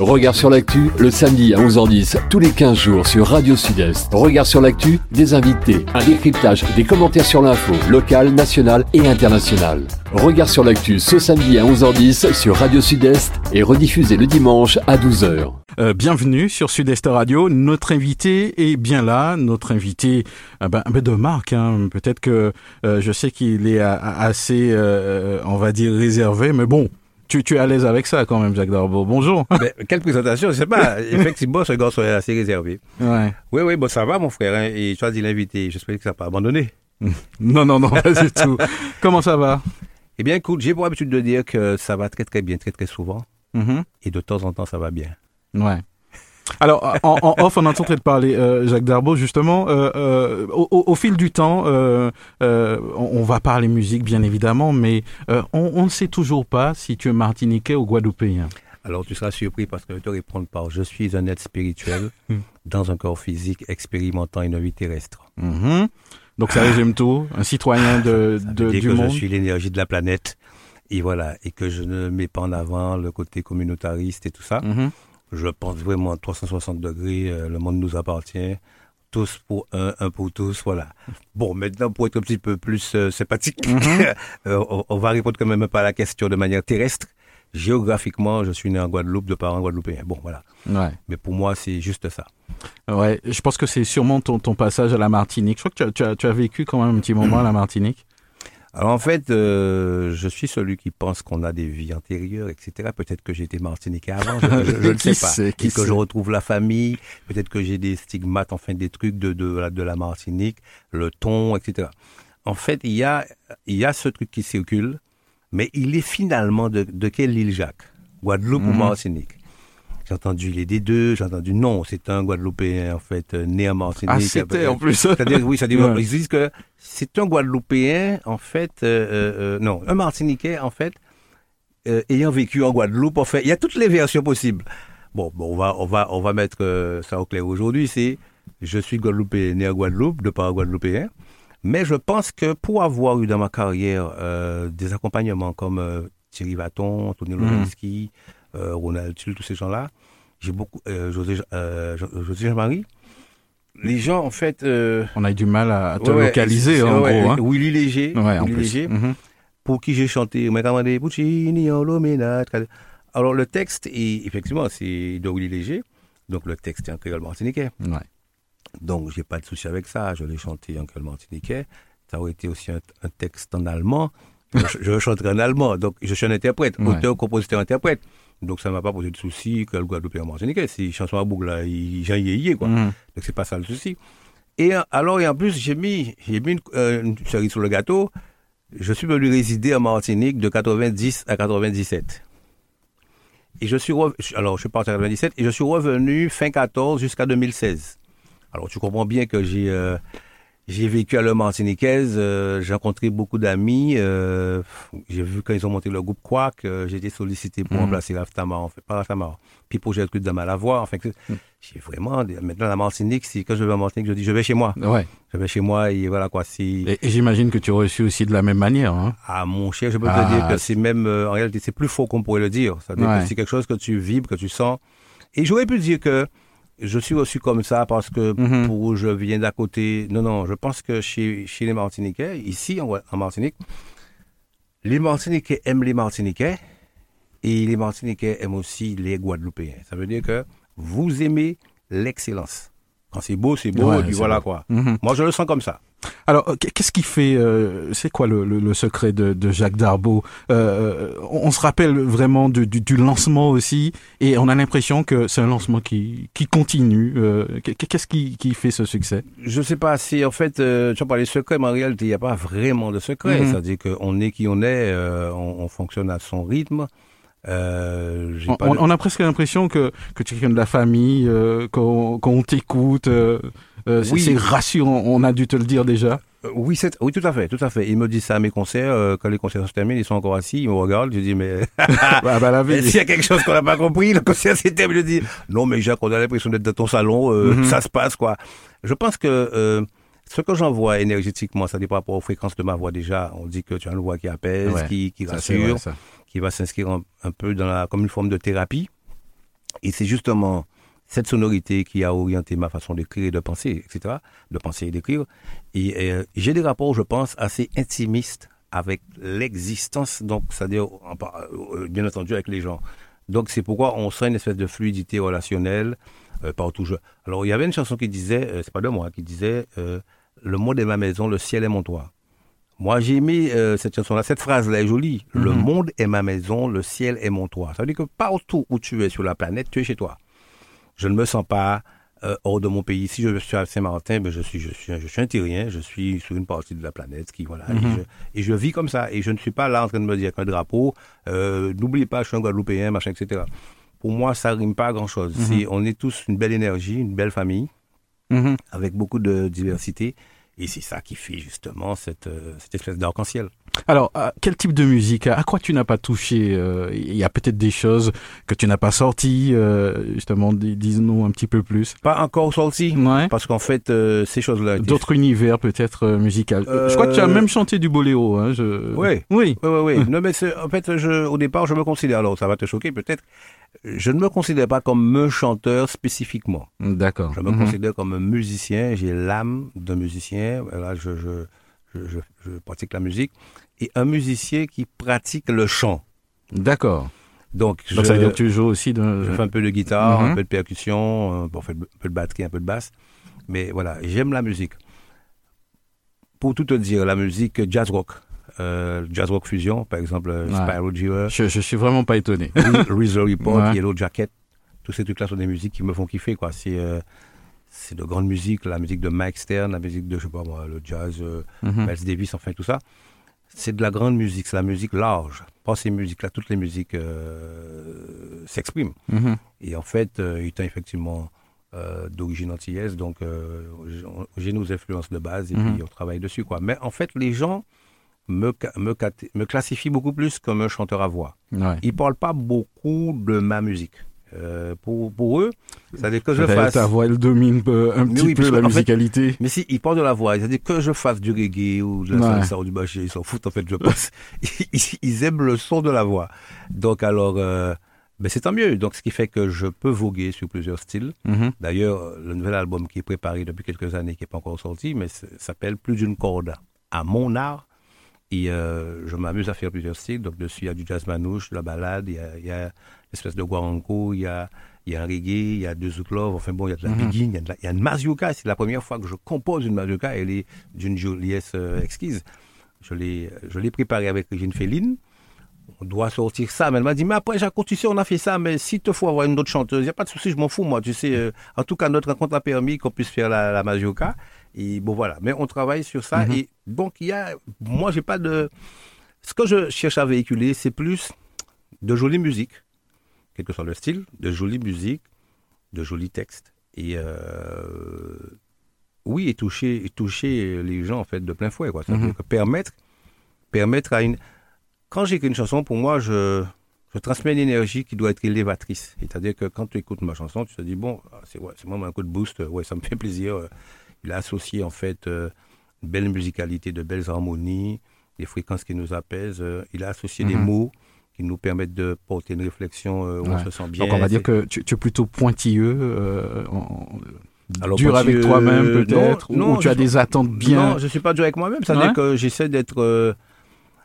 Regard sur l'actu, le samedi à 11h10, tous les 15 jours sur Radio Sud-Est. Regard sur l'actu, des invités, un décryptage, des commentaires sur l'info, locale, nationale et internationale. Regard sur l'actu ce samedi à 11h10 sur Radio Sud-Est et rediffusé le dimanche à 12h. Euh, bienvenue sur Sud-Est Radio. Notre invité est bien là. Notre invité euh, ben, de marque. Hein. Peut-être que euh, je sais qu'il est assez, on va dire, réservé, mais bon. Tu, tu es à l'aise avec ça quand même, Jacques Darbo. Bonjour. Quelle présentation, je sais pas. Effectivement, ce garçon est assez réservé. Ouais. Oui, oui, bon, ça va, mon frère. Hein, et tu as dit l'invité. J'espère que ça n'a pas abandonné. non, non, non, pas du tout. Comment ça va? Eh bien, écoute, j'ai pour habitude de dire que ça va très, très bien, très, très souvent. Mm-hmm. Et de temps en temps, ça va bien. Ouais. Alors, en, en, off, on est en train de parler, euh, Jacques Darbo, justement. Euh, euh, au, au, fil du temps, euh, euh, on, va parler musique, bien évidemment, mais euh, on, on, ne sait toujours pas si tu es martiniquais ou guadeloupéen. Alors, tu seras surpris parce que je te répondre par je suis un être spirituel dans un corps physique expérimentant une vie terrestre. Mm-hmm. Donc, ça résume tout. Un citoyen de, ça, ça de, dire du que monde. Je suis l'énergie de la planète. Et voilà. Et que je ne mets pas en avant le côté communautariste et tout ça. Mm-hmm. Je pense vraiment à 360 degrés, euh, le monde nous appartient. Tous pour un, un pour tous, voilà. Bon, maintenant, pour être un petit peu plus euh, sympathique, Mhm. euh, on, on va répondre quand même peu à la question de manière terrestre. Géographiquement, je suis né en Guadeloupe de parents guadeloupéens. Bon, voilà. Ouais. Mais pour moi, c'est juste ça. Ouais, je pense que c'est sûrement ton, ton passage à la Martinique. Je crois que tu as, tu as, tu as vécu quand même un petit moment à la Martinique. Alors en fait, euh, je suis celui qui pense qu'on a des vies antérieures, etc. Peut-être que j'ai été martiniquais avant, je, je- je ne sais pas. sait, qui Et que je retrouve la famille, peut-être que j'ai des stigmates, enfin des trucs de, de, la- de la Martinique, le ton, etc. En fait, il y a, il y a ce truc qui circule, mais il est finalement de, de quelle île, Jacques? Guadeloupe ou Mhm. Martinique? J'ai entendu il est des deux, j'ai entendu non, c'est un Guadeloupéen en fait, euh, né en Martinique. Ah, c'était en plus. C'est-à-dire, oui, c'est-à-dire, Ouais. ils disent que c'est un Guadeloupéen, en fait, euh, euh, non, un Martiniquais, en fait, euh, ayant vécu en Guadeloupe, en fait, il y a toutes les versions possibles. Bon, bon on va, on va, on va mettre ça au clair aujourd'hui. C'est, je suis Guadeloupéen, né en Guadeloupe, de par Guadeloupéen, mais je pense que pour avoir eu dans ma carrière des accompagnements comme Thierry Vaton, Tony. Lowinski, euh, Ronald Tull, tous ces gens-là, j'ai beaucoup, euh, José, euh, Jo- José Jean-Marie. Les gens, en fait, euh, On a eu du mal à, te Ouais, localiser, c'est- en ouais, gros. Hein. Willy Léger, Ouais, en Willy plus. Léger, Mhm. pour qui j'ai chanté Puccini, en. Alors le texte, est, effectivement, c'est de Willy Léger. Donc le texte est en créole martiniquais. Ouais. Donc j'ai pas de souci avec ça. Je l'ai chanté en créole martiniquais. Ça aurait été aussi un, un texte en allemand. Je, je chanterai en allemand. Donc je suis un interprète, Ouais. auteur, compositeur, interprète. Donc ça m'a pas posé de souci que le Guadeloupe en martiniquais. C'est chanson à boucle, là, j'ai yéyé, quoi. Mhm. Donc c'est pas ça le souci. Et alors, et en plus, j'ai mis, j'ai mis une, euh, une cerise sur le gâteau. Je suis venu résider en Martinique de 90 à 97. Et je suis alors je suis parti en 97 et je suis revenu fin 14 jusqu'à 2016. Alors tu comprends bien que j'ai euh, j'ai vécu à la Martiniquaise, euh, j'ai rencontré beaucoup d'amis, euh, j'ai vu quand ils ont monté le groupe Quack, euh, j'ai été sollicité pour Mhm. remplacer Raftamar, en fait, pas Raftamar, puis pour Gertrude de Malavoie, enfin que- j'ai vraiment, maintenant la Martinique, c'est quand je vais en Martinique, je dis je vais chez moi, Ouais. je vais chez moi et voilà quoi, c'est Et, et j'imagine que tu as reçu aussi de la même manière. Hein. à mon cher, je peux Ah, te dire que c'est- même, euh, en réalité, c'est plus faux qu'on pourrait le dire. C'est-à-dire Ouais. que c'est quelque chose que tu vibres, que tu sens. Et j'aurais pu dire que je suis reçu comme ça parce que Mhm. pour où je viens d'à côté. Non, non, je pense que chez, chez les Martiniquais, ici en, en Martinique, les Martiniquais aiment les Martiniquais et les Martiniquais aiment aussi les Guadeloupéens. Ça veut dire que vous aimez l'excellence. Quand c'est beau, c'est beau, Ouais, et puis voilà beau. quoi. Mhm. Moi, je le sens comme ça. Alors, euh, qu'est-ce qui fait, euh, c'est quoi le, le, le secret de, de Jacques Darbo? Euh, on, on se rappelle vraiment du, du, du lancement aussi, et on a l'impression que c'est un lancement qui, qui continue. Euh, Qu'est-ce qui, qui fait ce succès? Je sais pas si en fait euh, tu as parlé de secret, mais en réalité il n'y a pas vraiment de secret. Mhm. C'est-à-dire qu'on est qui on est, euh, on, on fonctionne à son rythme. Euh, on, pas on- de- on a presque l'impression que, que tu es quelqu'un de la famille, euh, qu'on qu'on t'écoute. Euh, euh, c'est Oui. c'est rassurant, on a dû te le dire déjà. Euh, oui, c'est, oui, tout à fait, tout à fait. Ils me disent ça à mes concerts. euh, quand les concerts se terminent, ils sont encore assis, ils me regardent. Je dis mais bah, bah, la. S'il y a quelque chose qu'on n'a pas compris, le concert s'est terminé. Je dis, non, mais Jacques, on a l'impression d'être dans ton salon, euh, Mhm. ça se passe, quoi. Je pense que euh, ce que j'envoie énergétiquement, ça dépend par rapport aux fréquences de ma voix déjà. On dit que tu as une voix qui apaise, Ouais, qui, rassure, vrai, qui va s'inscrire un, un peu dans la, comme une forme de thérapie. Et c'est justement cette sonorité qui a orienté ma façon d'écrire et de penser, etc., de penser et d'écrire. Et euh, j'ai des rapports, je pense, assez intimistes avec l'existence, donc c'est-à-dire, euh, bien entendu, avec les gens. Donc c'est pourquoi on sent une espèce de fluidité relationnelle euh, partout. Alors il y avait une chanson qui disait, euh, c'est pas de moi, qui disait Le monde est ma maison, le ciel est mon toit. Moi j'ai aimé cette chanson-là, cette phrase-là est jolie. Le mhm. monde est ma maison, le ciel est mon toit. Ça veut dire que partout où tu es sur la planète, tu es chez toi. Je ne me sens pas euh, hors de mon pays. Si je suis à Saint-Martin, ben je suis, je suis, je suis un Tyrien, je suis sur une partie de la planète qui, voilà, mhm. et, je, vis comme ça. Et je ne suis pas là en train de me dire qu'un drapeau, euh, n'oubliez pas, je suis un Guadeloupéen, machin, etc. Pour moi, ça rime pas à grand chose. Mhm. on est tous une belle énergie, une belle famille, mhm. avec beaucoup de diversité. Et c'est ça qui fait justement cette, euh, cette espèce d'arc-en-ciel. Alors, quel type de musique À quoi tu n'as pas touché euh, Il y a peut-être des choses que tu n'as pas sorties, euh, justement, dis-nous un petit peu plus. Pas encore sorties, ouais. parce qu'en fait, ces choses-là... D'autres univers peut-être musicaux. Je crois que tu as même chanté du boléro. Hein, je... Oui, oui, oui, oui. non, mais en fait, je, au départ, je me considère, alors ça va te choquer peut-être, je ne me considère pas comme un chanteur spécifiquement. D'accord. Je me mhm. considère comme un musicien. J'ai l'âme d'un musicien. Là, je, je, je, je, pratique la musique. Et un musicien qui pratique le chant. D'accord. Donc, ça veut dire que tu joues aussi de... Je fais un peu de guitare, un mhm. peu de percussion, bon, un peu de batterie, un peu de basse. Mais voilà, j'aime la musique. Pour tout te dire, la musique jazz rock euh, Jazz Rock Fusion, par exemple, euh, Spyro Gyra. Je, je suis vraiment pas étonné. Reason Report, Yellow Jacket, tous ces trucs-là sont des musiques qui me font kiffer, quoi. C'est euh, c'est de grande musique, la musique de Mike Stern, la musique de, je sais pas moi, le jazz, euh, mhm. Miles Davis, enfin tout ça. C'est de la grande musique, c'est la musique large. Pas ces musiques-là, toutes les musiques euh, s'expriment. Mhm. Et en fait, étant effectivement d'origine antillaise, donc j'ai nos influences de base et mhm. puis on travaille dessus, quoi. Mais en fait, les gens me, me, me classifie beaucoup plus comme un chanteur à voix. Ouais. Ils ne parlent pas beaucoup de ma musique. Euh, pour, pour eux, ça veut dire que je fasse. Ta voix, elle domine un petit peu la musicalité. mais si, ils parlent de la voix, c'est-à-dire que je fasse du reggae ou de la salsa ou du ils s'en foutent en fait, je pense. ils, aiment le son de la voix. Donc alors, euh, ben c'est tant mieux. Donc ce qui fait que je peux voguer sur plusieurs styles. Mm-hmm. D'ailleurs, le nouvel album qui est préparé depuis quelques années, qui n'est pas encore sorti, mais s'appelle Plus d'une corde à mon art et euh, je m'amuse à faire plusieurs styles. Donc, dessus, il y a du jazz manouche, de la balade, il y a, l'espèce de guaranco, il y a, il y a un reggae, il y a deux love, enfin bon, il y a de la mm il, y a il y a une mazurka. C'est la première fois que je compose une mazurka. Elle est d'une joliesse euh, exquise. Je l'ai, je l'ai préparée avec Régine Féline. On doit sortir ça. Mais elle m'a dit, mais après, Jacques, tu sais, on a fait ça, mais si te faut avoir une autre chanteuse, il n'y a pas de souci, je m'en fous, moi. Tu sais, euh, en tout cas, notre rencontre a permis qu'on puisse faire la, la mazurka. Et bon, voilà. Mais on travaille sur ça. Mhm. Et donc, il y a. Moi, j'ai pas de. Ce que je cherche à véhiculer, c'est plus de jolie musique, quel que soit le style, de jolie musique, de jolis textes. Et. Euh, oui, et toucher, et toucher les gens, en fait, de plein fouet, quoi. Mhm. permettre, permettre à une. Quand j'écris une chanson, pour moi, je. Je transmets une énergie qui doit être élévatrice. C'est-à-dire que quand tu écoutes ma chanson, tu te dis, bon, c'est ouais, moi un coup de boost, ouais, ça me fait plaisir il a associé en fait euh, une belle musicalité, de belles harmonies, des fréquences qui nous apaisent. Euh, il a associé des mhm. mots qui nous permettent de porter une réflexion euh, où on se sent bien. Donc on va dire que tu, es plutôt pointilleux, Alors, dur avec toi-même peut-être, ou, tu as des attentes bien. Non, je suis pas dur avec moi-même. C'est-à-dire que j'essaie d'être,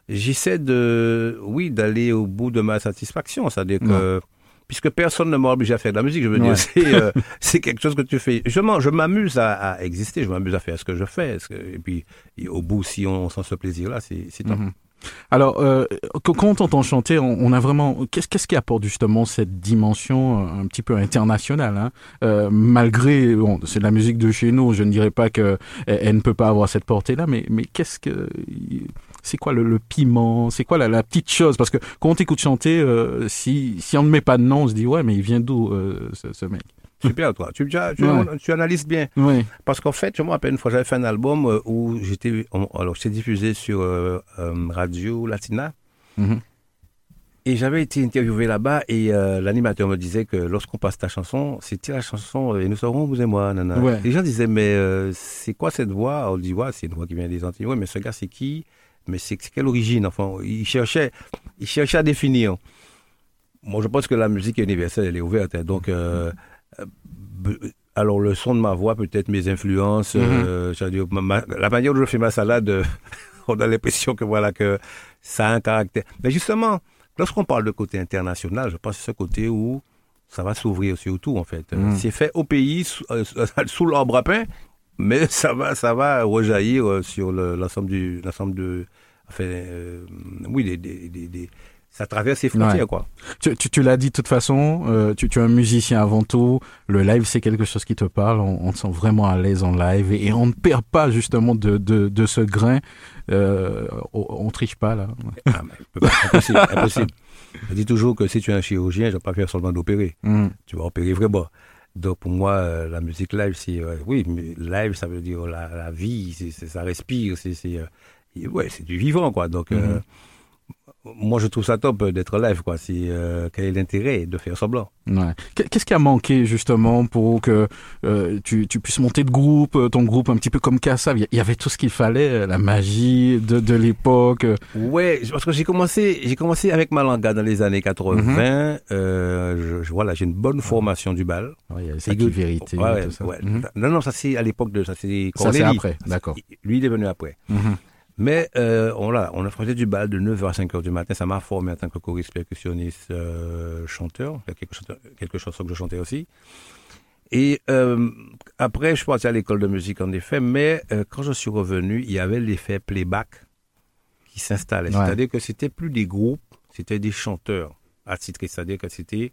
j'essaie de, oui, d'aller au bout de ma satisfaction. C'est-à-dire que puisque personne ne m'a obligé à faire de la musique. Je veux dire, euh, c'est quelque chose que tu fais. Je m'amuse à, exister, je m'amuse à faire ce que je fais. et puis, au bout, si on, sent ce plaisir-là, c'est top. Mhm. Alors, euh, quand on t'entend chanter, on, a vraiment. Qu'est-ce qui apporte justement cette dimension euh, un petit peu internationale hein? Euh, Malgré, bon, c'est de la musique de chez nous, je ne dirais pas que elle, ne peut pas avoir cette portée-là, mais mais qu'est-ce que c'est quoi le, piment? C'est quoi la, petite chose? Parce que quand on t'écoute chanter, euh, si, si on ne met pas de nom, on se dit ouais, mais il vient d'où euh, ce, mec? Super, toi. Tu, tu, analyses bien. Parce qu'en fait, je me rappelle une fois, j'avais fait un album euh, où j'étais. Alors, j'étais diffusé sur Radio Latina. Mm-hmm. Et j'avais été interviewé là-bas et l'animateur me disait que lorsqu'on passe ta chanson, c'était la chanson Et nous serons, vous et moi, nana. Les gens disaient, mais c'est quoi cette voix? On dit, ouais, c'est une voix qui vient des Antilles. Ouais, mais ce gars, c'est qui? Mais c'est quelle origine Enfin, il cherchait, il cherchait à définir. moi, je pense que la musique universelle, elle est ouverte. hein. donc, euh, euh, alors le son de ma voix, peut-être mes influences, euh, ma- ma- la manière dont je fais ma salade, euh, on a l'impression que voilà que ça a un caractère. Mais justement, lorsqu'on parle de côté international, je pense que c'est ce côté où ça va s'ouvrir sur tout en fait. Euh, Mhm. C'est fait au pays sous, euh, sous l'arbre à pain, mais ça va, ça va rejaillir euh, sur le- l'ensemble du, l'ensemble de, enfin, euh, oui, des, des, des- des- ça traverse les frontières Ouais. quoi. Tu, tu, tu l'as dit de toute façon, euh, tu, tu es un musicien avant tout. Le live, c'est quelque chose qui te parle. On, on te sent vraiment à l'aise en live et, et on ne perd pas justement de, de, de ce grain. Euh, on, on triche pas là. Ah, mais impossible. Je dis toujours que si tu es un chirurgien, je ne vais pas faire seulement d'opérer. Mm. Tu vas opérer vraiment. Donc pour moi, euh, la musique live, c'est euh, oui, live, ça veut dire la, la vie, c'est, c'est- ça respire, c'est, euh, ouais, c'est du vivant quoi. Donc euh, Mhm. Moi, je trouve ça top euh, d'être live quoi. C'est euh, quel est l'intérêt de faire semblant? Ouais. Qu'est- Qu'est-ce qui a manqué justement pour que euh, tu, tu puisses monter de groupe, ton groupe un petit peu comme Kassav? Il y- avait tout ce qu'il fallait, la magie de, de l'époque. Ouais, parce que j'ai commencé, j'ai commencé avec Malanga dans les années 80. Mhm. euh, je, je- voilà, j'ai une bonne formation du bal. Ouais, il y ça qui vérité. Ouais, ouais, tout ça. ouais. Mhm. Non, non, ça c'est à l'époque de ça, c'est Ça, c'est après, d'accord. Lui, il est venu après. Mhm. Mais euh, on, on a fait du bal de 9h à 5h du matin. Ça m'a formé en tant que choriste, percussionniste, euh, chanteur. Il y a quelques, chansons que je chantais aussi. Et euh, après, je suis parti à l'école de musique, en effet. Mais euh, quand je suis revenu, il y avait l'effet playback qui s'installait. Ouais. C'est-à-dire que c'était plus des groupes, c'était des chanteurs attitrés. C'est-à-dire que c'était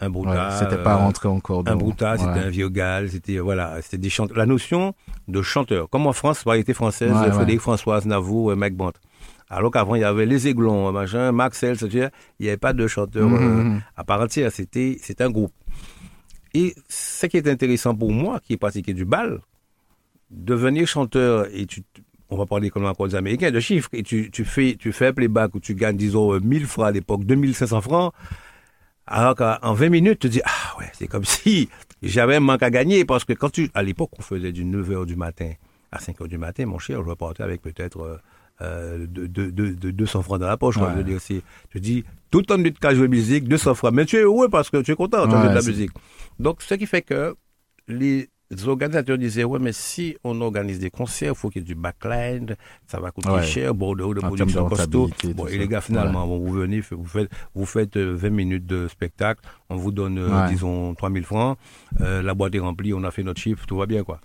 un Ouais, brouta. c'était pas euh, rentré encore dans... un brouta, c'était Ouais. un viogal, c'était voilà, c'était des chanteurs. La notion de chanteur, comme en France, variété française, Ouais, Frédéric Françoise, Navo, euh, Mike Bont. Alors qu'avant il y avait les Aiglons, euh, machin, Maxel, c'est-à-dire, il n'y avait pas de chanteur Mhm, euh, mhm. à part entière, c'était c'est un groupe. Et ce qui est intéressant pour moi, qui ai pratiqué du bal, devenir chanteur et tu on va parler comme encore des Américains, de chiffres, et tu, tu fais tu fais un playback où tu gagnes, disons, euh, 1000 francs à l'époque, 2500 francs, alors qu'en 20 minutes, tu te dis, ah ouais, c'est comme si j'avais un manque à gagner, parce que quand tu, à l'époque, on faisait du 9h du matin à 5h du matin, mon cher, je repartais avec peut-être euh, de, de, de, de 200 francs dans la poche. quoi. Je veux dire, tu dis, tout ton de cas jouer musique, 200 francs, mais tu es heureux parce que tu es content de Ouais, de la musique. Donc, ce qui fait que les organisateurs disaient, ouais, mais si on organise des concerts, il faut qu'il y ait du backline, ça va coûter Ouais. cher, bordeaux de En termes de production costaud. Bon, tout et les gars, finalement, bon, vous venez, vous faites, vous faites euh, 20 minutes de spectacle, on vous donne, euh, Ouais. disons, 3000 francs, euh, la boîte est remplie, on a fait notre chiffre, tout va bien, quoi.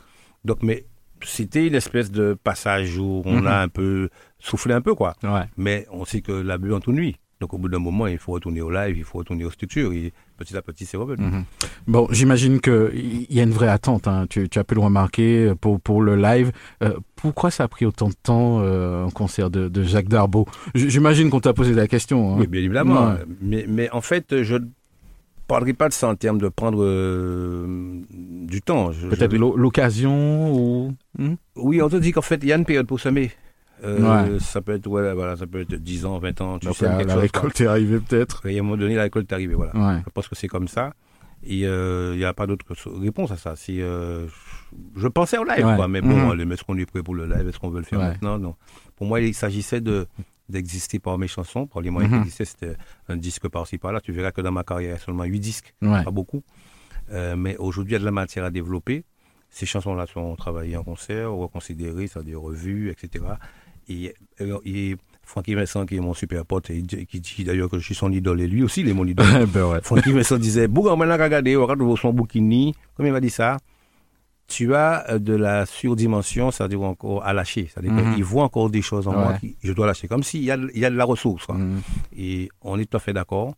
Donc, mais c'était une espèce de passage où on Mhm. a un peu soufflé un peu, quoi. Ouais. Mais on sait que la bulle entonne Donc, au bout d'un moment, il faut retourner au live, il faut retourner aux structures, et petit à petit, c'est revenu. Mhm. Bon, j'imagine qu'il y a une vraie attente. Hein. Tu, tu as pu le remarquer euh, pour, pour le live. Euh, pourquoi ça a pris autant de temps euh, un concert de, de Jacques Darbeau J- J'imagine qu'on t'a posé la question. hein. Oui, bien évidemment. Ouais. Mais, mais en fait, je ne parlerai pas de ça en termes de prendre euh, du temps. Peut-être je- l'occasion ou. Hmm? Oui, on te dit qu'en fait, il y a une période pour semer. Euh, Ouais. Ça peut être ouais, voilà, ça peut être 10 ans, 20 ans, tu Donc, la, quelque la chose. quoi. récolte est arrivée peut-être. Et à un moment donné, la récolte est arrivée, voilà. Ouais. Je pense que c'est comme ça. Et euh, il n'y a pas d'autre réponse à ça. Si, euh, je pensais au live, quoi, mais bon, mais est-ce qu'on est prêt pour le live? Est-ce qu'on veut le faire maintenant? Non. Pour moi, il s'agissait de d'exister par mes chansons. Par les moyens Mhm. qui existaient, c'était un disque par-ci par-là. Tu verras que dans ma carrière, il y a seulement 8 disques, pas beaucoup. Euh, mais aujourd'hui, il y a de la matière à développer. Ces chansons-là sont travaillées en concert, reconsidérées, c'est-à-dire revues, etc. Et, et, et Francky Vincent, qui est mon super pote, et qui dit d'ailleurs que je suis son idole, et lui aussi, il est mon idole. ben ouais. Francky Vincent disait, Bouga, maintenant, regardez, regarde son bouquini. Comme il m'a dit ça, tu as euh, de la surdimension, c'est-à-dire encore à lâcher. C'est-à-dire Mhm. qu'il voit encore des choses en moi je dois lâcher. Comme s'il y a, y a de la ressource. Mhm. Et on est tout à fait d'accord.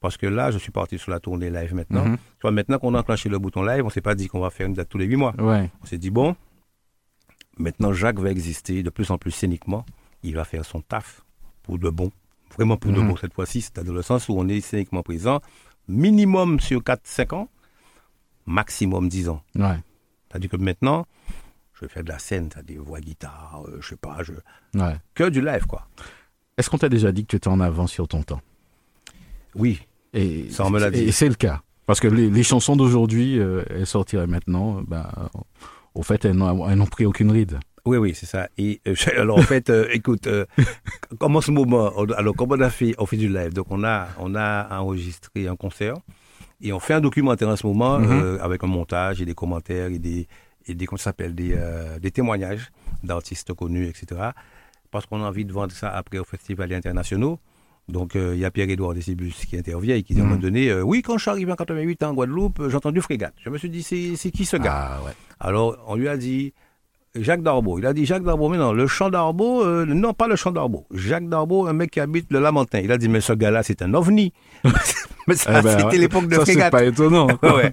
Parce que là, je suis parti sur la tournée live maintenant. Mhm. Tu vois, maintenant qu'on a enclenché le bouton live, on s'est pas dit qu'on va faire une date tous les huit mois. Ouais. On s'est dit, bon, maintenant Jacques va exister de plus en plus scéniquement. Il va faire son taf pour de bon. Vraiment pour de Mhm. bon cette fois-ci. C'est dans le sens où on est scéniquement présent. Minimum sur 4-5 ans, maximum 10 ans. Ouais. C'est-à-dire que maintenant, je vais faire de la scène, c'est-à-dire voix guitare, euh, je sais pas, je... Ouais. que du live, quoi. Est-ce qu'on t'a déjà dit que tu étais en avance sur ton temps? Oui, Et Ça, on me l'a dit. Et c'est le cas. Parce que les, les chansons d'aujourd'hui, euh, elles sortiraient maintenant, ben, au fait, elles n'ont pris aucune ride. Oui, oui, c'est ça. Et euh, alors en fait, euh, écoute, euh, comme en ce moment, on- alors comme on a fait, on fait du live, donc on a, on a enregistré un concert et on fait un documentaire en ce moment Mhm. avec un montage et des commentaires et des, et des comment ça s'appelle, des, des témoignages d'artistes connus, etc. Parce qu'on a envie de vendre ça après au festival internationaux. Donc euh, il y a Pierre-Édouard Décibus qui intervient et qui dit à un Mhm. moment donné, euh, oui, quand je suis arrivé en 88 en Guadeloupe, euh, j'ai entendu Frégate. Je me suis dit, c'est qui ce gars? Ah ouais. alors, on lui a dit Jacques Darbo. Il a dit Jacques Darbo, mais non, le champ d'Arbo, euh, non, pas le champ d'Arbo. Jacques Darbo, un mec qui habite le Lamentin. Il a dit, mais ce gars-là, c'est un ovni. mais ça, Eh ben, c'était ouais. l'époque de Ça, c'est Frégate. pas étonnant. Ouais,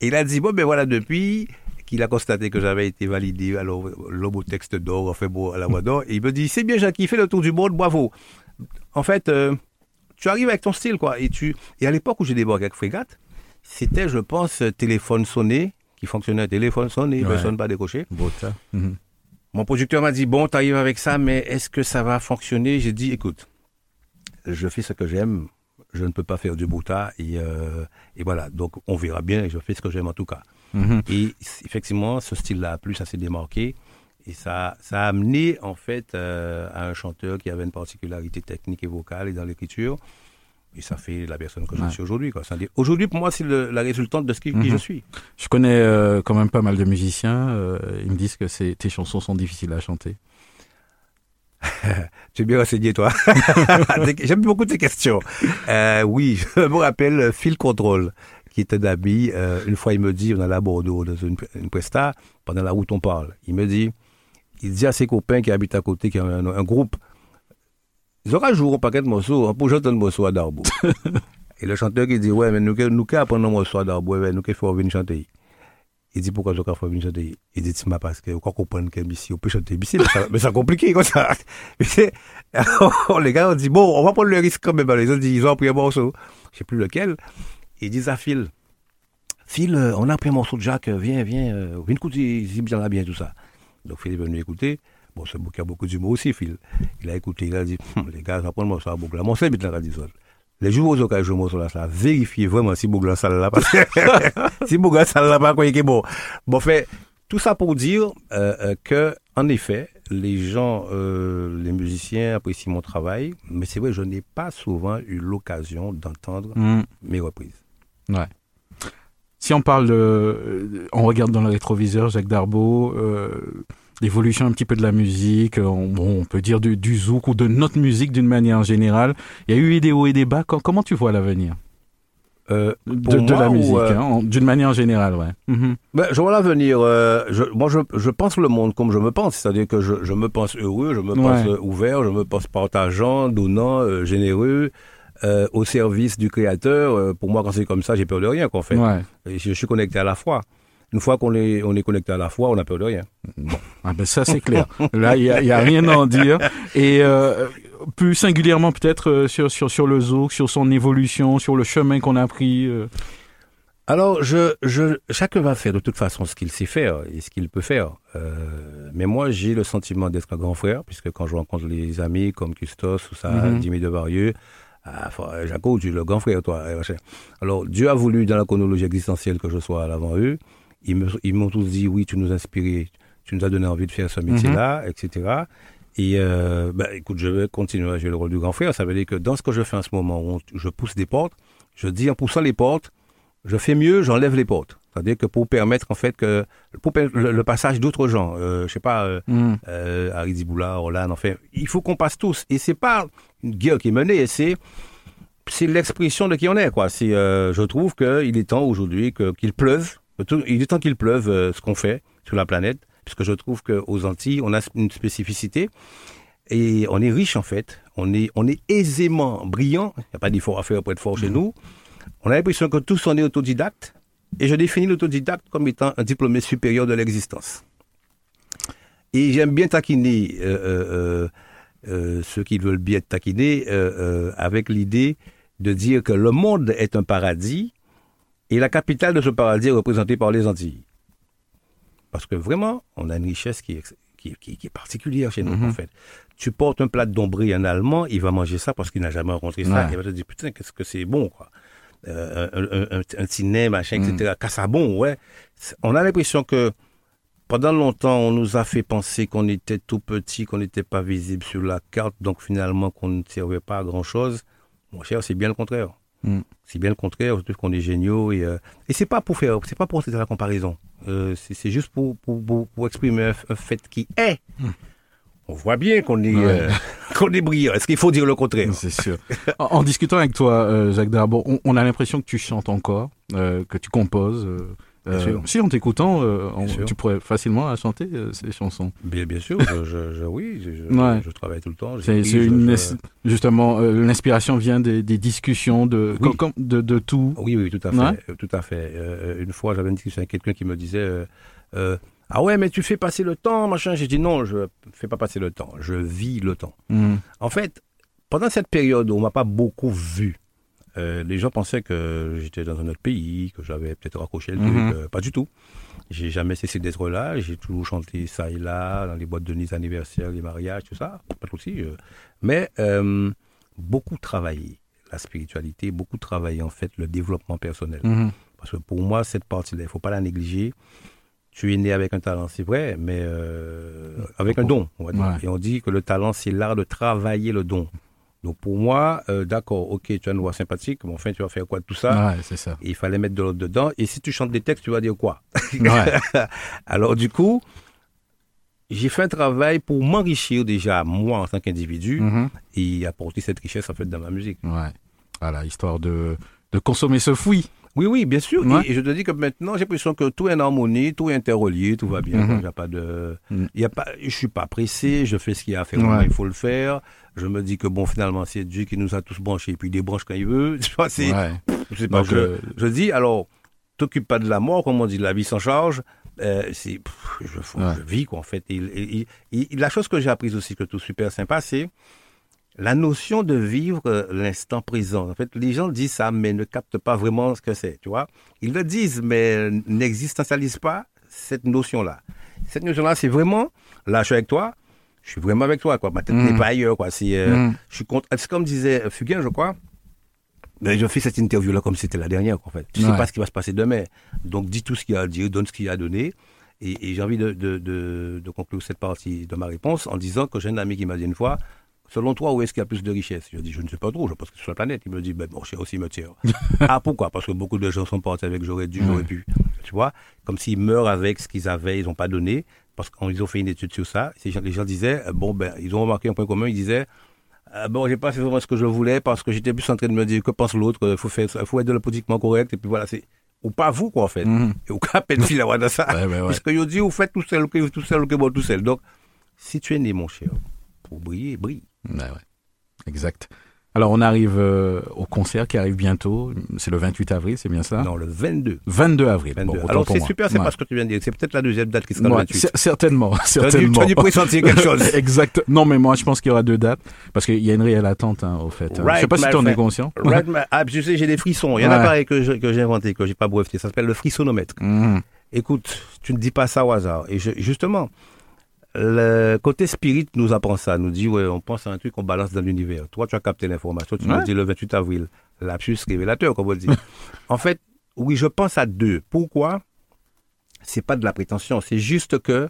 il a dit, bon, ben voilà, depuis qu'il a constaté que j'avais été validé à l'homotexte d'or, enfin bon, à la voix d'or, et il me dit, c'est bien, Jacques, il fait le tour du monde, bravo. En fait, euh, tu arrives avec ton style, quoi. Et, tu... et à l'époque où j'ai débarqué avec Frégate, c'était, je pense, téléphone sonné, qui fonctionnait, téléphone sonné, Ouais. personne pas décoché. Beau ça. Mhm. Mon producteur m'a dit, bon, t'arrives avec ça, mais est-ce que ça va fonctionner? J'ai dit, écoute, je fais ce que j'aime, je ne peux pas faire du bouta, et, euh, et voilà, donc on verra bien, et je fais ce que j'aime en tout cas. Mhm. Et effectivement, ce style-là a plu, ça s'est démarqué, et ça, ça a amené en fait euh, à un chanteur qui avait une particularité technique et vocale et dans l'écriture, et ça fait la personne que je Ouais. suis aujourd'hui. Aujourd'hui, pour moi, c'est la résultante de ce qui, qui Mhm. je suis. Je connais euh, quand même pas mal de musiciens. euh, ils me disent que tes chansons sont difficiles à chanter. Tu es bien renseigné, toi. J'aime beaucoup tes questions. Oui, je me rappelle Phil Control, qui était d'habit. Euh, une fois, il me dit, on allait à Bordeaux dans une, une presta, pendant la route, on parle. Il me dit, il dit à ses copains qui habitent à côté, qui ont un, un groupe, ils auront joué un paquet de morceaux, hein, pour chanter un morceau à Darbo. Et le chanteur qui dit, ouais, mais nous, nous, nous, apprendre un morceau à Darbo, ouais, nous, qu'il faut venir chanter? Il dit pourquoi je faire venir chanter? Il dit, m'as parce que, quoi comprendre que ici, on peut chanter ici, mais c'est compliqué, comme ça. C'est- alors, les gars ont dit, bon, on va prendre le risque quand même. Alors, ils ont dit, ils ont pris un morceau. Je sais plus lequel. Ils disent à Phil, Phil, euh, on a pris un morceau de Jacques, euh, viens, viens, euh, viens écouter, il bien là bien, tout ça. Donc Phil est venu écouter. Bon, c'est il y a beaucoup d'humour aussi, Phil. Il a écouté, il a dit, Hum, les gars, ça prend le morceau à Bougla. Mon seul, dans la radio. Les jours joué le morceau là, ça a vérifié vraiment si Bougla ça là, parce que si Bougla ça là, pas quoi, il est bon. Bon, fait, tout ça pour dire euh, euh, que, en effet, les gens, euh, les musiciens apprécient mon travail, mais c'est vrai, je n'ai pas souvent eu l'occasion d'entendre Mhm. mes reprises. Ouais. Si on parle, de, euh, on regarde dans le rétroviseur Jacques Darbo, euh, l'évolution un petit peu de la musique, euh, on, bon, on peut dire du, du zouk ou de notre musique d'une manière générale. Il y a eu des hauts et des bas. Com- comment tu vois l'avenir? Euh, de, pour de moi la musique, euh, hein, d'une manière générale, ouais. Mhm. Ben, je vois l'avenir. euh, je, moi, je, je pense le monde comme je me pense. C'est-à-dire que je, je me pense heureux, je me pense Ouais. ouvert, je me pense partageant, donnant, généreux, euh, au service du Créateur. Euh, pour moi, quand c'est comme ça, j'ai peur de rien, qu'en fait. Ouais. Je, je suis connecté à la foi. Une fois qu'on est, on est connecté à la foi, on n'a peur de rien. Ah ben ça c'est clair. Là il y a, y a rien à en dire. Et euh, plus singulièrement peut-être sur, sur sur le zouk, sur son évolution, sur le chemin qu'on a pris. Alors, je, je, chacun va faire de toute façon ce qu'il sait faire et ce qu'il peut faire. Euh, mais moi, j'ai le sentiment d'être un grand frère, puisque quand je rencontre les amis comme Custos ou ça, Mhm. Jimmy Devarieux, ah, faut- Jaco, tu es le grand frère, toi. machin. Alors, Dieu a voulu, dans la chronologie existentielle, que je sois à l'avant eux. Ils m'ont tous dit, oui, tu nous as inspiré, tu nous as donné envie de faire ce métier-là, etc. Et euh, ben, écoute, je vais continuer à jouer le rôle du grand frère. Ça veut dire que dans ce que je fais en ce moment, où je pousse des portes, je dis en poussant les portes, je fais mieux, j'enlève les portes. C'est-à-dire que pour permettre en fait que pour le, le passage d'autres gens, euh, je sais pas, euh, euh, Harry Roland, enfin, il faut qu'on passe tous. Et c'est pas une guerre qui est menée, c'est c'est l'expression de qui on est, quoi. C'est, euh, je trouve qu'il est temps aujourd'hui qu'il pleuve. Il est temps qu'il pleuve euh, ce qu'on fait sur la planète, puisque je trouve qu'aux Antilles, on a une spécificité et on est riche en fait. On est, on est aisément brillant. Il n'y a pas d'effort à faire pour être fort chez nous. On a l'impression que tous on est autodidacte. Et je définis l'autodidacte comme étant un diplômé supérieur de l'existence. Et j'aime bien taquiner euh, euh, euh, ceux qui veulent bien être taquinés avec l'idée de dire que le monde est un paradis et la capitale de ce paradis est représentée par les Antilles. Parce que vraiment, on a une richesse qui est, ex- qui, qui- qui est particulière chez nous, Mhm. en fait. Tu portes un plat de dombré un Allemand, il va manger ça parce qu'il n'a jamais rencontré ça. Ouais. Il va te dire, putain, qu'est-ce que c'est bon, quoi. Euh, un, un, machin, etc. Cassabon, ouais. On a l'impression que pendant longtemps, on nous a fait penser qu'on était tout petit, qu'on n'était pas visible sur la carte, donc finalement qu'on ne servait pas à grand-chose. Mon cher, c'est bien le contraire. Mm. C'est bien le contraire, je trouve qu'on est géniaux. Et, euh, et c'est pas pour faire, c'est pas pour faire la comparaison. Euh, c'est juste pour, pour, pour, pour exprimer un, fait qui est. On voit bien qu'on est, Ouais. euh, qu'on est brillant. Est-ce qu'il faut dire le contraire C'est sûr. en, en discutant avec toi, euh, Jacques Darbo, on, on a l'impression que tu chantes encore, euh, que tu composes. si en t'écoutant, tu pourrais facilement chanter ces chansons. Bien, bien sûr, je, je, je- oui, je, je- Ouais. je travaille tout le temps. C'est une, justement l'inspiration vient des, des discussions de, Oui. com- com- de de tout. Oui, oui, tout à fait. Ouais. Tout à fait. Une fois, j'avais une discussion avec quelqu'un qui me disait Ah ouais, mais tu fais passer le temps, machin. J'ai dit Non, je fais pas passer le temps. Je vis le temps. Mm. En fait, pendant cette période où on m'a pas beaucoup vu, euh, les gens pensaient que j'étais dans un autre pays, que j'avais peut-être raccroché le truc. Mhm. euh, pas du tout. J'ai jamais cessé d'être là. J'ai toujours chanté ça et là, dans les boîtes de nuit anniversaires, les mariages, tout ça. Pas de souci. euh. Mais euh, beaucoup travaillé la spiritualité, beaucoup travaillé en fait le développement personnel. Mhm. Parce que pour moi, cette partie-là, il faut pas la négliger. Tu es né avec un talent, c'est vrai, mais euh, avec un don. On va dire. Ouais. Et on dit que le talent, c'est l'art de travailler le don. Donc pour moi, euh, d'accord, ok, tu as une voix sympathique, mais enfin, tu vas faire quoi de tout ça? Ouais, c'est ça. Et Il fallait mettre de l'autre dedans. Et si tu chantes des textes, tu vas dire quoi? Ouais. Alors du coup, j'ai fait un travail pour m'enrichir déjà, moi, en tant qu'individu, Mhm. et apporter cette richesse, en fait, dans ma musique. Ouais. Voilà, histoire de, de consommer ce fouillis. Oui, oui, bien sûr. Ouais. Et, et je te dis que maintenant, j'ai l'impression que tout est en harmonie, tout est interrelié, tout va bien. Il y a pas de, Mm. y a pas, je suis pas pressé, je fais ce qu'il y a à faire, Ouais. il faut le faire. Je me dis que bon, finalement, c'est Dieu qui nous a tous branchés, et puis il débranche quand il veut. Tu vois, c'est, Ouais. je sais pas, Donc, je, je dis, alors, t'occupe pas de la mort, comme on dit, la vie s'en charge. Euh, c'est, je, vis, quoi, en fait. Et, et- et- et la chose que j'ai apprise aussi, que tout super sympa, c'est la notion de vivre l'instant présent. En fait, les gens disent ça, mais ne captent pas vraiment ce que c'est, tu vois. Ils le disent, mais n'existentialisent pas cette notion-là. Cette notion-là, c'est vraiment, là, je suis avec toi, je suis vraiment avec toi, quoi. Ma tête Mm. n'est pas ailleurs, quoi. C'est, euh, Mm. je suis content. C'est comme disait Fugain, je crois. Mais je fais cette interview-là comme si c'était la dernière, quoi, en fait. Tu sais Ouais. pas ce qui va se passer demain. Donc, dis tout ce qu'il y a à dire, donne ce qu'il y a à donner. Et, et j'ai envie de, de, de, de conclure cette partie de ma réponse en disant que j'ai un ami qui m'a dit une fois, selon toi, où est-ce qu'il y a plus de richesse Je dis, je ne sais pas trop, je pense que c'est sur la planète. Il me dit, ben, mon cher aussi me tire. ah, pourquoi? Parce que beaucoup de gens sont partis avec j'aurais dû, j'aurais pu. Tu vois? Comme s'ils meurent avec ce qu'ils avaient, ils n'ont pas donné. Parce qu'ils ont fait une étude sur ça. Les gens disaient, euh, bon, ben, ils ont remarqué un point commun, ils disaient, euh, bon, j'ai pas fait vraiment ce que je voulais parce que j'étais plus en train de me dire que pense l'autre, il faut faire, faut être de la politiquement correct, et puis voilà, c'est, ou pas vous, quoi, en fait. Mhm. Et au cas, peine fil à ça. Ouais, ouais, ouais. Parce que yo dit, vous faites tout seul, que tout seul, que bon, tout seul. Donc, si tu es né, mon cher, pour briller, brille. Ouais, ouais. Exact. Alors, on arrive euh, au concert qui arrive bientôt. C'est le 28 avril, c'est bien ça? Non, le 22. 22 avril. 22. Bon, Alors, c'est super, c'est Ouais. pas ce que tu viens de dire. C'est peut-être la deuxième date qui sera Ouais, le 28. cer- certainement, Tu certainement. tu as dû pressentir quelque chose. exact. Non, mais moi, je pense qu'il y aura deux dates parce qu'il y a une réelle attente, hein, au fait. Right, je sais pas si tu en es conscient. Right, ah, je sais, j'ai des frissons. Il y en a Ouais. pareil que j'ai inventé, que j'ai pas breveté. Ça s'appelle le frissonomètre. Mhm. Écoute, tu ne dis pas ça au hasard. Et je- justement, le côté spirit nous apprend ça. Nous dit, ouais, on pense à un truc qu'on balance dans l'univers. Toi, tu as capté l'information. Tu nous dis le 28 avril. Lapsus révélateur, comme on dit. en fait, oui, je pense à deux. Pourquoi? C'est pas de la prétention. C'est juste que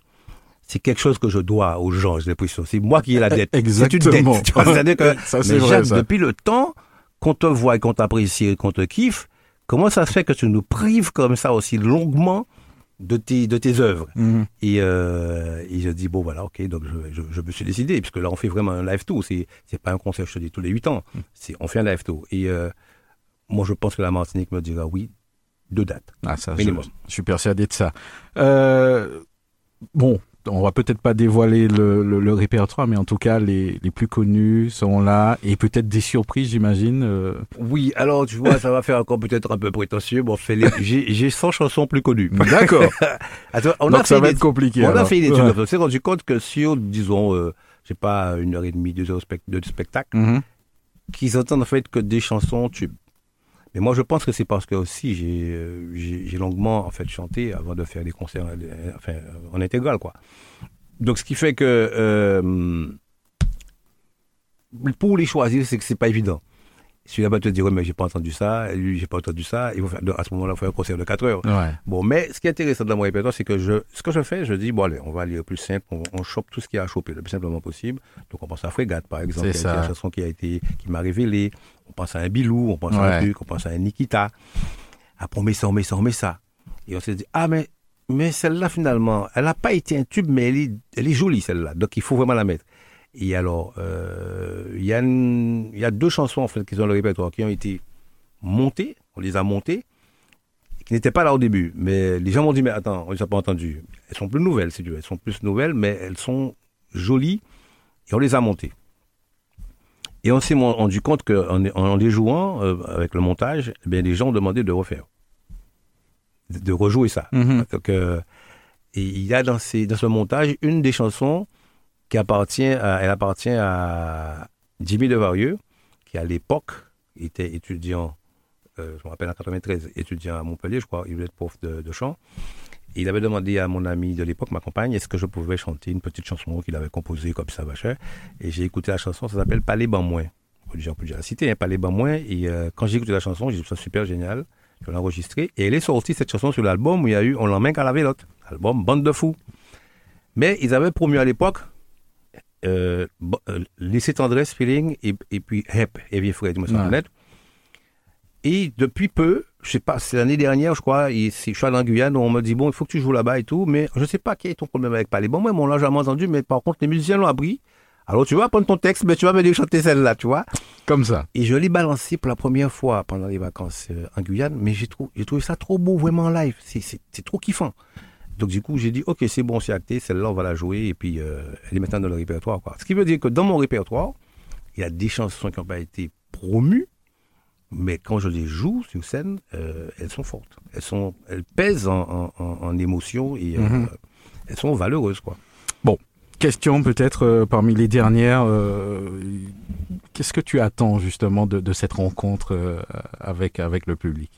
c'est quelque chose que je dois aux gens, j'ai l'impression. C'est moi qui ai la dette. C'est une Exactement. dette. Que, Ça, mais vrai, ça. depuis le temps qu'on te voit et qu'on t'apprécie et qu'on te kiffe, comment ça se fait que tu nous prives comme ça aussi longuement de tes, de tes œuvres Mhm. et, euh, et je dis, bon voilà, ok, donc je, je, je me suis décidé, puisque là on fait vraiment un live tour, c'est, c'est pas un concert, je te dis, tous les 8 ans, c'est, on fait un live tour. Et euh, moi je pense que la Martinique me dira oui, deux dates. Ah, ça, je, Minimum. je suis persuadé de ça. Euh, bon, on va peut-être pas dévoiler le, le- le répertoire, mais en tout cas, les, les plus connus sont là et peut-être des surprises, j'imagine. euh. Oui, alors tu vois, ça va faire encore peut-être un peu prétentieux, bon, les- j'ai, j'ai 100 chansons plus connues. D'accord. On Donc a ça fait va des- être compliqué. On a fait une étude, Ouais. on s'est rendu compte que sur, disons, euh, je sais pas, une heure et demie, deux heures de spectacle, Mhm. qu'ils entendent en fait que des chansons tubes. Mais moi, je pense que c'est parce que aussi j'ai euh, longuement en fait chanté avant de faire des concerts, euh, enfin euh, en intégral quoi. Donc ce qui fait que euh, pour les choisir, c'est que c'est pas évident. Celui-là te dire, ouais, mais j'ai pas entendu ça, lui, j'ai pas entendu ça. Il faut faire, à ce moment-là, il faut faire un concert de 4 heures. Ouais. Bon, mais ce qui est intéressant dans mon répertoire, c'est que je, ce que je fais, je dis, bon, allez, on va aller au plus simple, on, on chope tout ce qu'il y a à choper le plus simplement possible. Donc, on pense à Frégate, par exemple, C'est une chanson qui a été, qui m'a révélé. On pense à un Bilou, on pense à un truc, on pense à un Nikita. Après, on met ça, on met ça, on met ça. Et on s'est dit, ah, mais, mais celle-là, finalement, elle n'a pas été un tube, mais elle est, elle est jolie, celle-là. Donc, il faut vraiment la mettre. Et alors, euh, il y, a une- il y a deux chansons, en fait, qui sont dans le répertoire, qui ont été montées, on les a montées, qui n'étaient pas là au début. Mais les gens m'ont dit, mais attends, on les a pas entendues. Elles sont plus nouvelles, si tu veux. Elles sont plus nouvelles, mais elles sont jolies, et on les a montées. Et on s'est rendu compte qu'en en les jouant, euh, avec le montage, eh bien, les gens ont demandé de refaire. De, de rejouer ça. Mhm. Donc, euh, et il y a dans, ces, dans ce montage une des chansons qui appartient à, elle appartient à Jimmy Devarieux, qui à l'époque était étudiant, euh, je me rappelle en 93, étudiant à Montpellier, je crois, il voulait être prof de, chant. Il avait demandé à mon ami de l'époque, ma compagne, est-ce que je pouvais chanter une petite chanson qu'il avait composée comme ça, machin. Et j'ai écouté la chanson, ça s'appelle Palais Banmoin. On peut déjà- la citer, hein, Palais Banmoin. Et euh, quand j'ai écouté la chanson, j'ai trouvé ça super génial. Je l'ai enregistrée. Et elle est sortie, cette chanson, sur l'album où il y a eu On l'emmène qu'à la vélote. Album Bande de fous. Mais ils avaient promu à l'époque euh, euh, tendresse, feeling, et, et puis Hep, et vieux frère, dis-moi ça Ouais. Et depuis peu, je sais pas, c'est l'année dernière, je crois, et je suis allé en Guyane, on me dit, bon, il faut que tu joues là-bas et tout, mais je sais pas quel est ton problème avec Palais. Bon, moi, on l'a jamais entendu, mais par contre, les musiciens l'ont appris. Alors, tu vas prendre ton texte, mais tu vas me dire chanter celle-là, tu vois. Comme ça. Et je l'ai balancé pour la première fois pendant les vacances euh, en Guyane, mais j'ai trouvé, trouvé ça trop beau, vraiment en live. C'est trop kiffant. Donc du coup, j'ai dit, ok, c'est bon, c'est acté, celle-là, on va la jouer, et puis euh, elle est maintenant dans le répertoire. Quoi. Ce qui veut dire que dans mon répertoire, il y a des chansons qui n'ont pas été promues, mais quand je les joue sur scène, euh, elles sont fortes. Elles, sont, elles pèsent en, en, émotion et euh, Mhm. elles sont valeureuses. Quoi. Question peut-être parmi les dernières. Qu'est-ce que tu attends justement de, de cette rencontre avec, avec le public?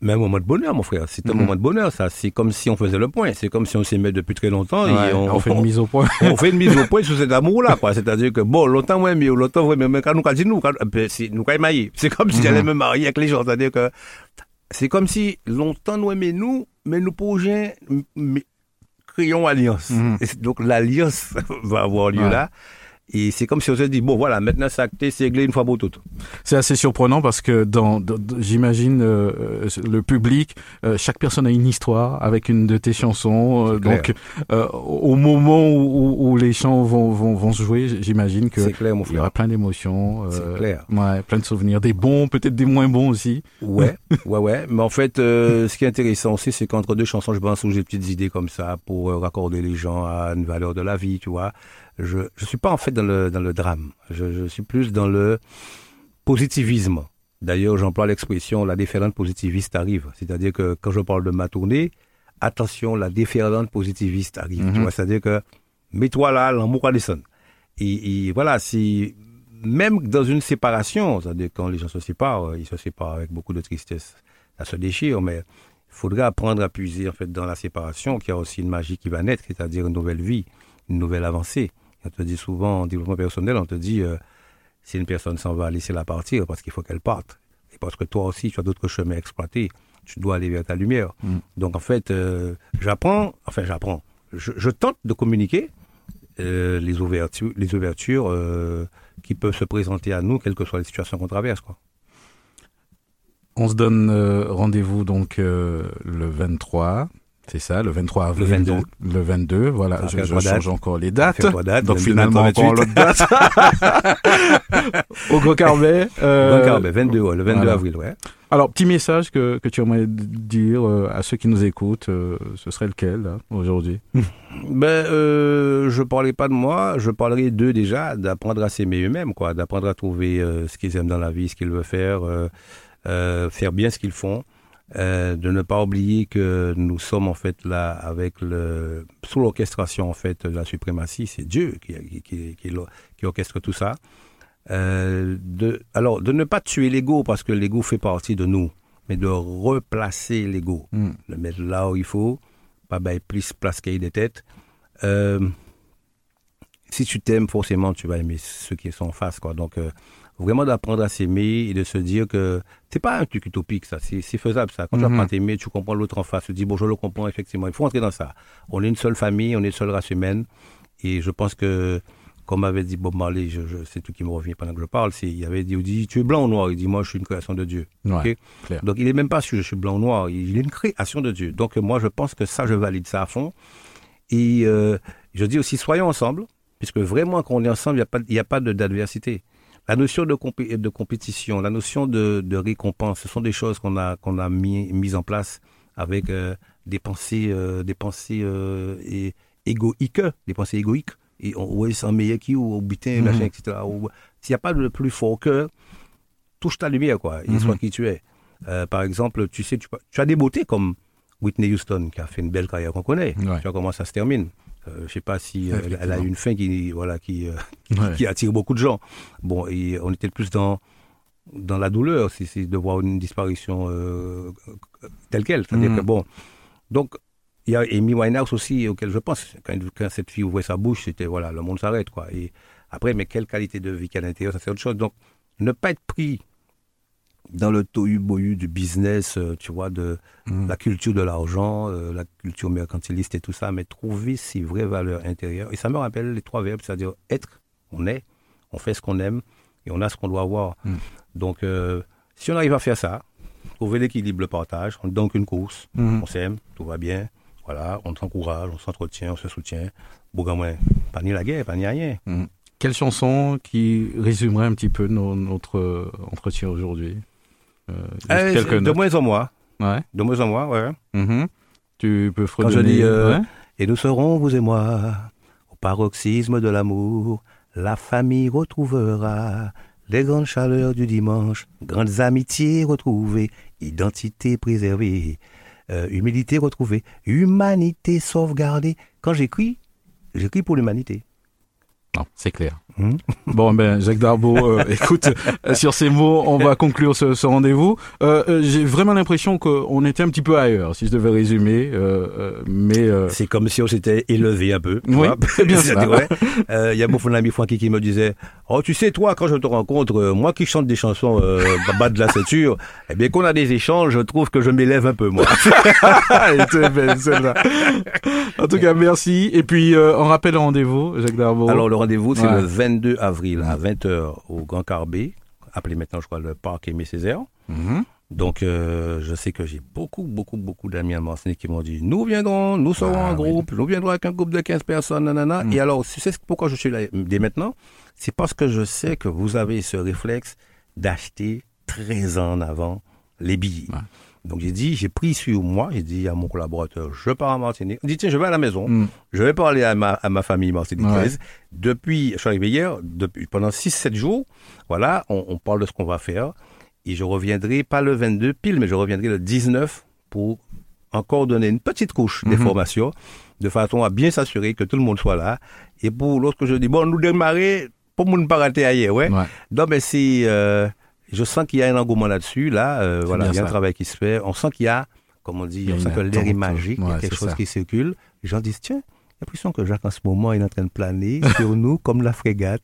Mais un moment de bonheur, mon frère. C'est un Mhm. moment de bonheur, ça. C'est comme si on faisait le point. C'est comme si on s'aimait depuis très longtemps. Ouais, et on, on fait une mise au point. on fait une mise au point sur cet amour-là, quoi. C'est-à-dire que, bon, longtemps, ouais, mais longtemps, ouais, mais quand nous, quand nous, quand, euh, c'est, nous, quand. C'est comme si Mhm. j'allais me marier avec les gens. C'est-à-dire que, c'est comme si longtemps, nous aimons nous, mais nous projet, mais, créons alliance. Mhm. Donc, l'alliance va avoir lieu Ouais. là. Et c'est comme si on se dit, bon, voilà, maintenant, c'est acté, c'est réglé une fois pour toutes. C'est assez surprenant parce que dans, j'imagine euh, euh, le public, euh, chaque personne a une histoire avec une de tes chansons. euh, C'est donc, euh, au moment où, où- où les chants vont, vont, vont se jouer, j'imagine que C'est clair, mon il y aura plein d'émotions. C'est euh, clair. Ouais, plein de souvenirs, des bons, peut-être des moins bons aussi. Ouais, ouais, ouais. Mais en fait, euh, ce qui est intéressant aussi, c'est qu'entre deux chansons, je pense où j'ai des petites idées comme ça pour raccorder les gens à une valeur de la vie, tu vois. Je je suis pas en fait dans le dans le drame. Je, je suis plus dans le positivisme. D'ailleurs, j'emploie l'expression la déferlante positiviste arrive. C'est-à-dire que quand je parle de ma tournée, attention, la déferlante positiviste arrive. Mhm. Tu vois, c'est-à-dire que mets-toi là, l'amour descendre. Et, et voilà, si même dans une séparation, c'est-à-dire quand les gens se séparent, euh, ils se séparent avec beaucoup de tristesse, ça se déchire, mais il faudrait apprendre à puiser en fait dans la séparation, qu'il y a aussi une magie qui va naître, c'est-à-dire une nouvelle vie, une nouvelle avancée. On te dit souvent en développement personnel, on te dit euh, si une personne s'en va, laissez-la partir parce qu'il faut qu'elle parte. Et parce que toi aussi, tu as d'autres chemins à exploiter. Tu dois aller vers ta lumière. Mm. Donc en fait, euh, j'apprends, enfin j'apprends, je, je tente de communiquer euh, les ouvertures, les ouvertures qui peuvent se présenter à nous, quelles que soient les situations qu'on traverse. Quoi. On se donne rendez-vous donc le 23. C'est ça, le 23 avril. Le 22. donc, le 22, voilà. Je, change encore les dates. donc 22, finalement, 23, encore l'autre date. Au Gros Carbet. euh, D'accord, ben 22, ouais, le 22 voilà. avril, ouais. Alors, petit message que, que tu aimerais dire euh, à ceux qui nous écoutent, euh, ce serait lequel, aujourd'hui? Ben, euh, je parlais pas de moi, je parlerai d'eux déjà, d'apprendre à s'aimer eux-mêmes, quoi, d'apprendre à trouver euh, ce qu'ils aiment dans la vie, ce qu'ils veulent faire, faire bien ce qu'ils font, euh, de ne pas oublier que nous sommes en fait là avec le sous l'orchestration en fait de la suprématie, c'est Dieu qui, qui, qui, orchestre tout ça. Euh, de, alors, de ne pas tuer l'ego parce que l'ego fait partie de nous, mais de replacer l'ego, Hmm. le mettre là où il faut, pas ben, plus place qu'il y ait des têtes. Euh, si tu t'aimes, forcément, tu vas aimer ceux qui sont en face. Quoi. Donc, vraiment d'apprendre à s'aimer et de se dire que c'est pas un truc utopique, ça, c'est faisable, ça. Quand tu Mhm. apprends à t'aimer, tu comprends l'autre en face, tu dis, bon, je le comprends, effectivement. Il faut entrer dans ça. On est une seule famille, on est une seule race humaine. Et je pense que, comme avait dit Bob Marley, je, je, c'est tout qui me revient pendant que je parle, c'est, il avait dit, dit, tu es blanc ou noir? Il dit, moi, je suis une création de Dieu. Ouais. Donc, il est même pas sûr, je suis blanc ou noir. Il est une création de Dieu. Donc, moi, je pense que ça, je valide ça à fond. Et euh, je dis aussi, soyons ensemble, puisque vraiment, quand on est ensemble, il n'y a pas, il y a pas de- d'adversité. La notion de, compé- de compétition, la notion de, de récompense, ce sont des choses qu'on a, qu'on a mis, mises en place avec euh, des pensées, euh, des pensées euh, et, égoïques, des pensées égoïques. Et on ouais, c'est un meilleur qui ou au butin, Mhm. machin, etc. S'il n'y a pas de plus fort que, touche ta lumière, quoi, et sois qui tu es. Par exemple, tu sais, tu, tu as des beautés comme Whitney Houston, qui a fait une belle carrière qu'on connaît. Ouais. Tu vois comment ça se termine. Euh, je sais pas si euh, elle, a une fin qui, voilà, qui, euh, Ouais. qui attire beaucoup de gens. Bon, et on était plus dans, dans la douleur, c'est de voir une disparition telle qu'elle. C'est-à-dire Mhm. que bon. Donc, il y a Amy Winehouse aussi, auquel je pense. Quand, quand cette fille ouvrait sa bouche, c'était voilà, le monde s'arrête, quoi. Et après, mais quelle qualité de vie qu'il y a à l'intérieur, ça c'est autre chose. Donc, ne pas être pris dans le tohu-bohu du business, euh, tu vois, de Mhm. la culture de l'argent, euh, la culture mercantiliste et tout ça, mais trouver ses vraies valeurs intérieures. Et ça me rappelle les trois verbes, c'est-à-dire être, on est, on fait ce qu'on aime et on a ce qu'on doit avoir. Mm. Donc, euh, si on arrive à faire ça, trouver l'équilibre, le partage, on est donc une course, Mhm. on s'aime, tout va bien, voilà, on s'encourage, on s'entretient, on se soutient. Bougamouin, pas ni la guerre, pas ni rien. Quelle chanson qui résumerait un petit peu nos- notre entretien aujourd'hui? Euh, Euh, quelques de moins en moins, Ouais. de moins en moins, ouais. Mhm. Tu peux Quand je fredonner. dis, euh, ouais. Et nous serons, vous et moi, au paroxysme de l'amour. La famille retrouvera les grandes chaleurs du dimanche, grandes amitiés retrouvées, identité préservée, euh, humilité retrouvée, humanité sauvegardée. Quand j'écris, j'écris pour l'humanité. Non, c'est clair. Bon, ben, Jacques Darbo, euh, écoute, euh, sur ces mots, on va conclure ce, ce rendez-vous. Euh, J'ai vraiment l'impression qu'on était un petit peu ailleurs, si je devais résumer. euh, mais C'est comme si on s'était élevé un peu. Oui, c'est bien ça. euh, Il y a mon ami Francky qui me disait Oh, tu sais, toi, quand je te rencontre, moi qui chante des chansons bas de la ceinture, eh bien, qu'on a des échanges, je trouve que je m'élève un peu, moi. Belle, celle-là. En tout cas, merci. Et puis, on rappelle le rendez-vous, Jacques Darbo. Alors, le rendez-vous, c'est Ouais. le 22 avril à 20h au Grand Carbet, appelé maintenant, je crois, le Parc Aimé Césaire. Mhm. Donc, euh, je sais que j'ai beaucoup, beaucoup, beaucoup d'amis à Martinique qui m'ont dit Nous viendrons, nous serons Ah, en oui. groupe, nous viendrons avec un groupe de 15 personnes, nanana. Mm. Et alors, tu sais pourquoi je suis là dès maintenant? C'est parce que je sais que vous avez ce réflexe d'acheter très en avant les billets. Ouais. Donc, j'ai dit J'ai pris sur moi, j'ai dit à mon collaborateur Je pars à Martinique. Il dit Tiens, je vais à la maison. Mm. Je vais parler à ma, à ma famille martiniquaise. Ouais. Depuis, je suis arrivé hier, depuis, pendant 6-7 jours, voilà, on, on parle de ce qu'on va faire. Et je reviendrai, pas le 22 pile, mais je reviendrai le 19 pour encore donner une petite couche Mhm. d'informations, de façon à bien s'assurer que tout le monde soit là. Et pour lorsque je dis, bon, nous démarrer, pour ne pas rater ailleurs, ouais. Ouais. Non, mais c'est, euh, je sens qu'il y a un engouement là-dessus, là, euh, voilà, il y a un travail qui se fait. On sent qu'il y a, comme on dit, on sent que l'air est magique, il y a quelque chose ça. qui circule. Les gens disent, tiens, j'ai l'impression que Jacques, en ce moment, il est en train de planer sur nous comme la frégate,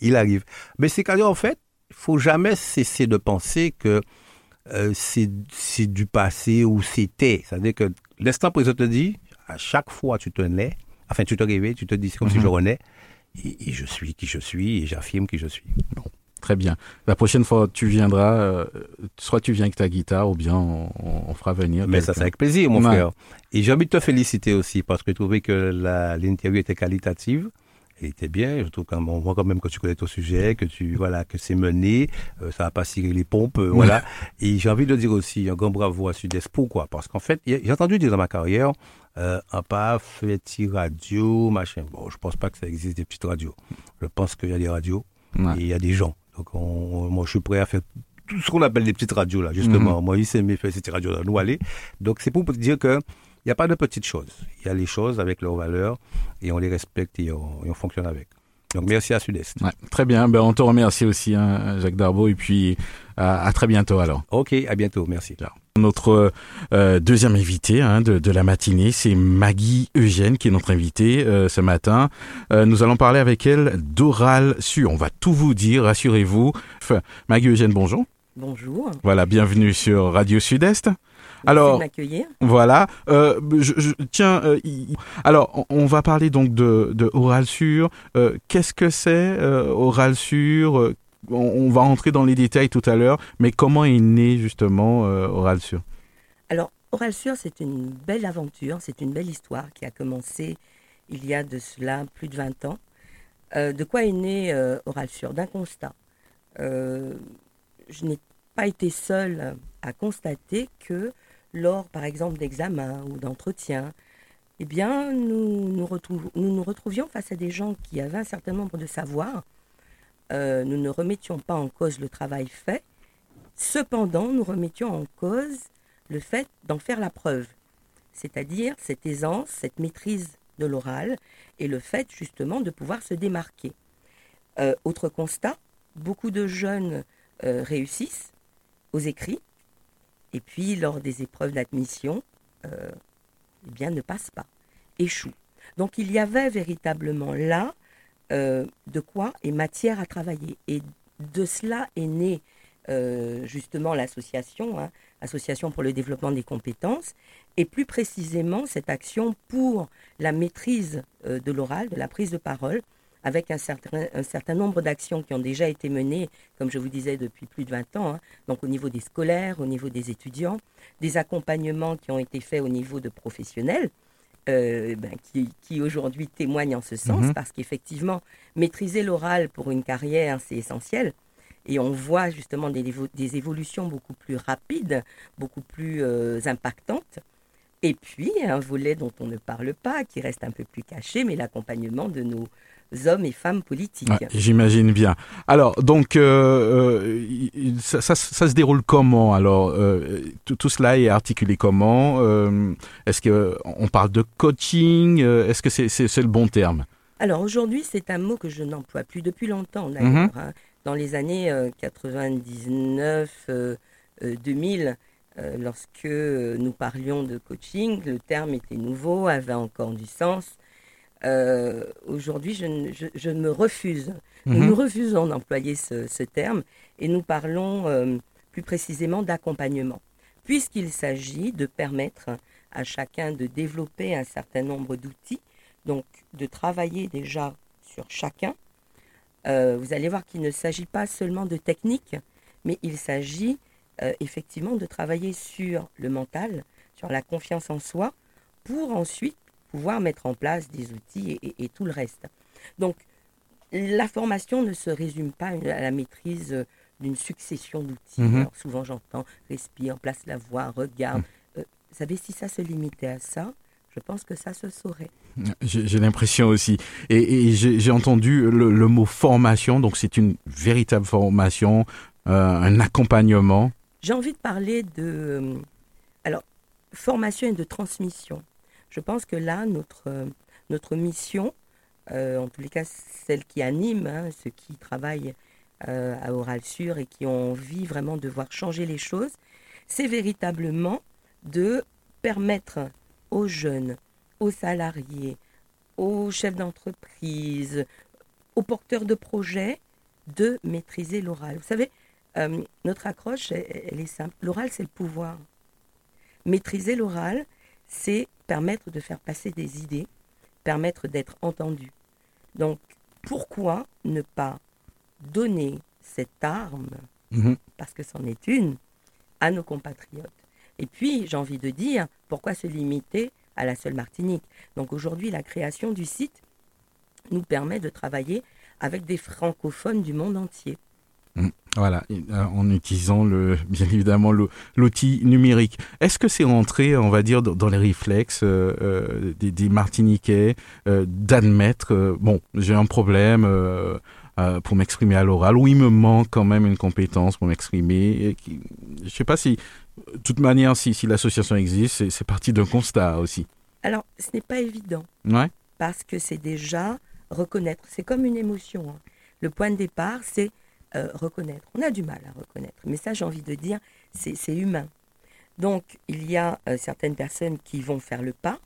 il arrive. Mais c'est qu'en fait, il faut jamais cesser de penser que euh, c'est du passé ou c'était. C'est-à-dire que l'instant présent te dit, à chaque fois tu te nais, enfin tu te réveilles, tu te dis c'est comme si Mhm. je renais, et, et je suis qui je suis, et j'affirme qui je suis. Très bien. La prochaine fois, tu viendras, euh, soit tu viens avec ta guitare, ou bien on, on- on fera venir. Mais ça, c'est avec plaisir, mon Ouais. frère. Et j'ai envie de te féliciter aussi, parce que je trouvais que l'interview était qualitative. Elle était bien. Je trouve qu'on voit quand même que tu connais ton sujet, que tu voilà, que c'est mené, euh, ça n'a pas ciré les pompes, euh, voilà. Et j'ai envie de dire aussi un grand bravo à Sud-Est. Pourquoi Parce qu'en fait, j'ai entendu dire dans ma carrière, euh, un pas fait radio, machin. Bon, je pense pas que ça existe des petites radios. Je pense qu'il y a des radios Ouais. et il y a des gens. Donc, on- moi, je suis prêt à faire tout ce qu'on appelle des petites radios, là, justement. Moi, il s'est mis faire ces petites radios-là, nous aller. Donc, c'est pour dire que il n'y a pas de petites choses. Il y a les choses avec leurs valeurs et on les respecte et on, et on fonctionne avec. Donc, merci à Sud-Est. Ouais, très bien. Ben, on te remercie aussi, hein, Jacques Darbo, et puis à- à très bientôt alors. OK, à bientôt. Merci. Ciao. Notre euh, deuxième invité hein, de, la matinée, c'est Maggie Eugène qui est notre invitée euh, ce matin. Euh, nous allons parler avec elle d'oral su. On va tout vous dire, rassurez-vous. Maggie Eugène, bonjour. Bonjour. Voilà, bienvenue sur Radio Sud-Est. Alors, voilà. je, tiens, alors on, va parler donc de, de oral sur. Qu'est-ce que c'est oral sur on, va rentrer dans les détails tout à l'heure, mais comment est né justement euh, Oral Alors, Oral Sur, c'est une belle aventure, c'est une belle histoire qui a commencé il y a de cela plus de 20 ans. Euh, de quoi est né euh, Oral D'un constat. je n'ai pas été seule à constater que lors, par exemple, d'examens ou d'entretiens, eh bien, nous nous retrouvions face à des gens qui avaient un certain nombre de savoirs, euh, nous ne remettions pas en cause le travail fait. Cependant, nous remettions en cause le fait d'en faire la preuve, c'est-à-dire cette aisance, cette maîtrise de l'oral et le fait justement de pouvoir se démarquer. Euh, autre constat, beaucoup de jeunes euh, réussissent aux écrits et puis lors des épreuves d'admission, eh bien ne passent pas, échouent. Donc il y avait véritablement là euh, de quoi est matière à travailler. Et de cela est née euh, justement l'association, hein, Association pour le développement des compétences, et plus précisément cette action pour la maîtrise euh, de l'oral, de la prise de parole, avec un certain, un certain nombre d'actions qui ont déjà été menées, comme je vous disais, depuis plus de 20 ans, hein, donc au niveau des scolaires, au niveau des étudiants, des accompagnements qui ont été faits au niveau de professionnels, euh, ben, qui, aujourd'hui témoigne en ce sens, mhm. parce qu'effectivement, maîtriser l'oral pour une carrière, c'est essentiel. Et on voit justement des, des, évolutions beaucoup plus rapides, beaucoup plus euh, impactantes. Et puis, un volet dont on ne parle pas, qui reste un peu plus caché, mais l'accompagnement de nos hommes et femmes politiques. J'imagine bien. Alors, donc, euh, euh, ça, se déroule comment Alors, euh, tout, cela est articulé comment Est-ce qu'on parle de coaching Est-ce que c'est le bon terme? Alors, aujourd'hui, c'est un mot que je n'emploie plus depuis longtemps, d'ailleurs. Mhm. Hein. Dans les années 99, 2000, lorsque nous parlions de coaching, le terme était nouveau, avait encore du sens. Euh, aujourd'hui, je, me refuse. Nous mhm. nous refusons d'employer ce, terme et nous parlons euh, plus précisément d'accompagnement, puisqu'il s'agit de permettre à chacun de développer un certain nombre d'outils, donc de travailler déjà sur chacun. Euh, vous allez voir qu'il ne s'agit pas seulement de technique, mais il s'agit effectivement de travailler sur le mental, sur la confiance en soi, pour ensuite pouvoir mettre en place des outils et, tout le reste. Donc, la formation ne se résume pas à la maîtrise euh, d'une succession d'outils. Mhm. souvent, j'entends respire, place la voix, regarde. Euh, vous savez, si ça se limitait à ça, je pense que ça se saurait. J'ai l'impression aussi. Et, j'ai entendu le, mot formation, donc c'est une véritable formation, euh, un accompagnement. J'ai envie de parler de... alors, formation et de transmission. Je pense que là, notre, euh, notre mission, euh, en tous les cas celle qui anime hein, ceux qui travaillent euh, à Oral Sur et qui ont envie vraiment de voir changer les choses, c'est véritablement de permettre aux jeunes, aux salariés, aux chefs d'entreprise, aux porteurs de projets de maîtriser l'oral. Vous savez, notre accroche, elle est simple. L'oral, c'est le pouvoir. Maîtriser l'oral, c'est permettre de faire passer des idées, permettre d'être entendu. Donc, pourquoi ne pas donner cette arme, mhm. parce que c'en est une, à nos compatriotes? Et puis, j'ai envie de dire, pourquoi se limiter à la seule Martinique? Donc aujourd'hui, la création du site nous permet de travailler avec des francophones du monde entier. Mm. Voilà, euh, en utilisant le, bien évidemment l'outil numérique. Est-ce que c'est rentré, on va dire, dans les réflexes euh, euh, des, Martiniquais d'admettre, bon, j'ai un problème pour m'exprimer à l'oral, ou il me manque quand même une compétence pour m'exprimer. Je ne sais pas si, de toute manière, si, si l'association existe, c'est parti d'un constat aussi. Alors, ce n'est pas évident. Ouais. Parce que c'est déjà reconnaître. C'est comme une émotion. Hein. Le point de départ, c'est euh, reconnaître. On a du mal à reconnaître, mais ça j'ai envie de dire, c'est humain. Donc, il y a euh, certaines personnes qui vont faire le pas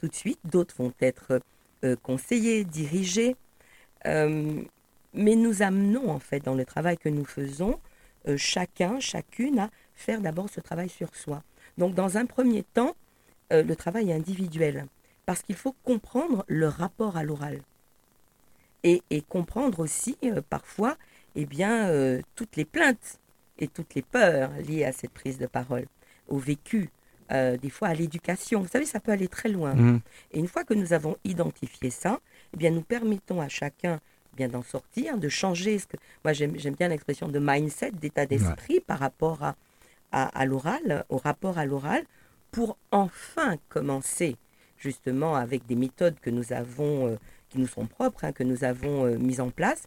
tout de suite, d'autres vont être euh, conseillées, dirigées. Mais nous amenons, en fait, dans le travail que nous faisons, chacun, chacune à faire d'abord ce travail sur soi. Donc, dans un premier temps, le travail est individuel, parce qu'il faut comprendre le rapport à l'oral. Et, comprendre aussi, parfois, eh bien, toutes les plaintes et toutes les peurs liées à cette prise de parole au vécu, euh, des fois à l'éducation. Vous savez, ça peut aller très loin. Mmh. Et une fois que nous avons identifié ça, eh bien, nous permettons à chacun eh bien d'en sortir, de changer. Ce que, moi, j'aime bien l'expression de mindset, d'état d'esprit par rapport à, à, l'oral, au rapport à l'oral, pour enfin commencer justement avec des méthodes que nous avons, euh, qui nous sont propres, hein, que nous avons euh, mises en place,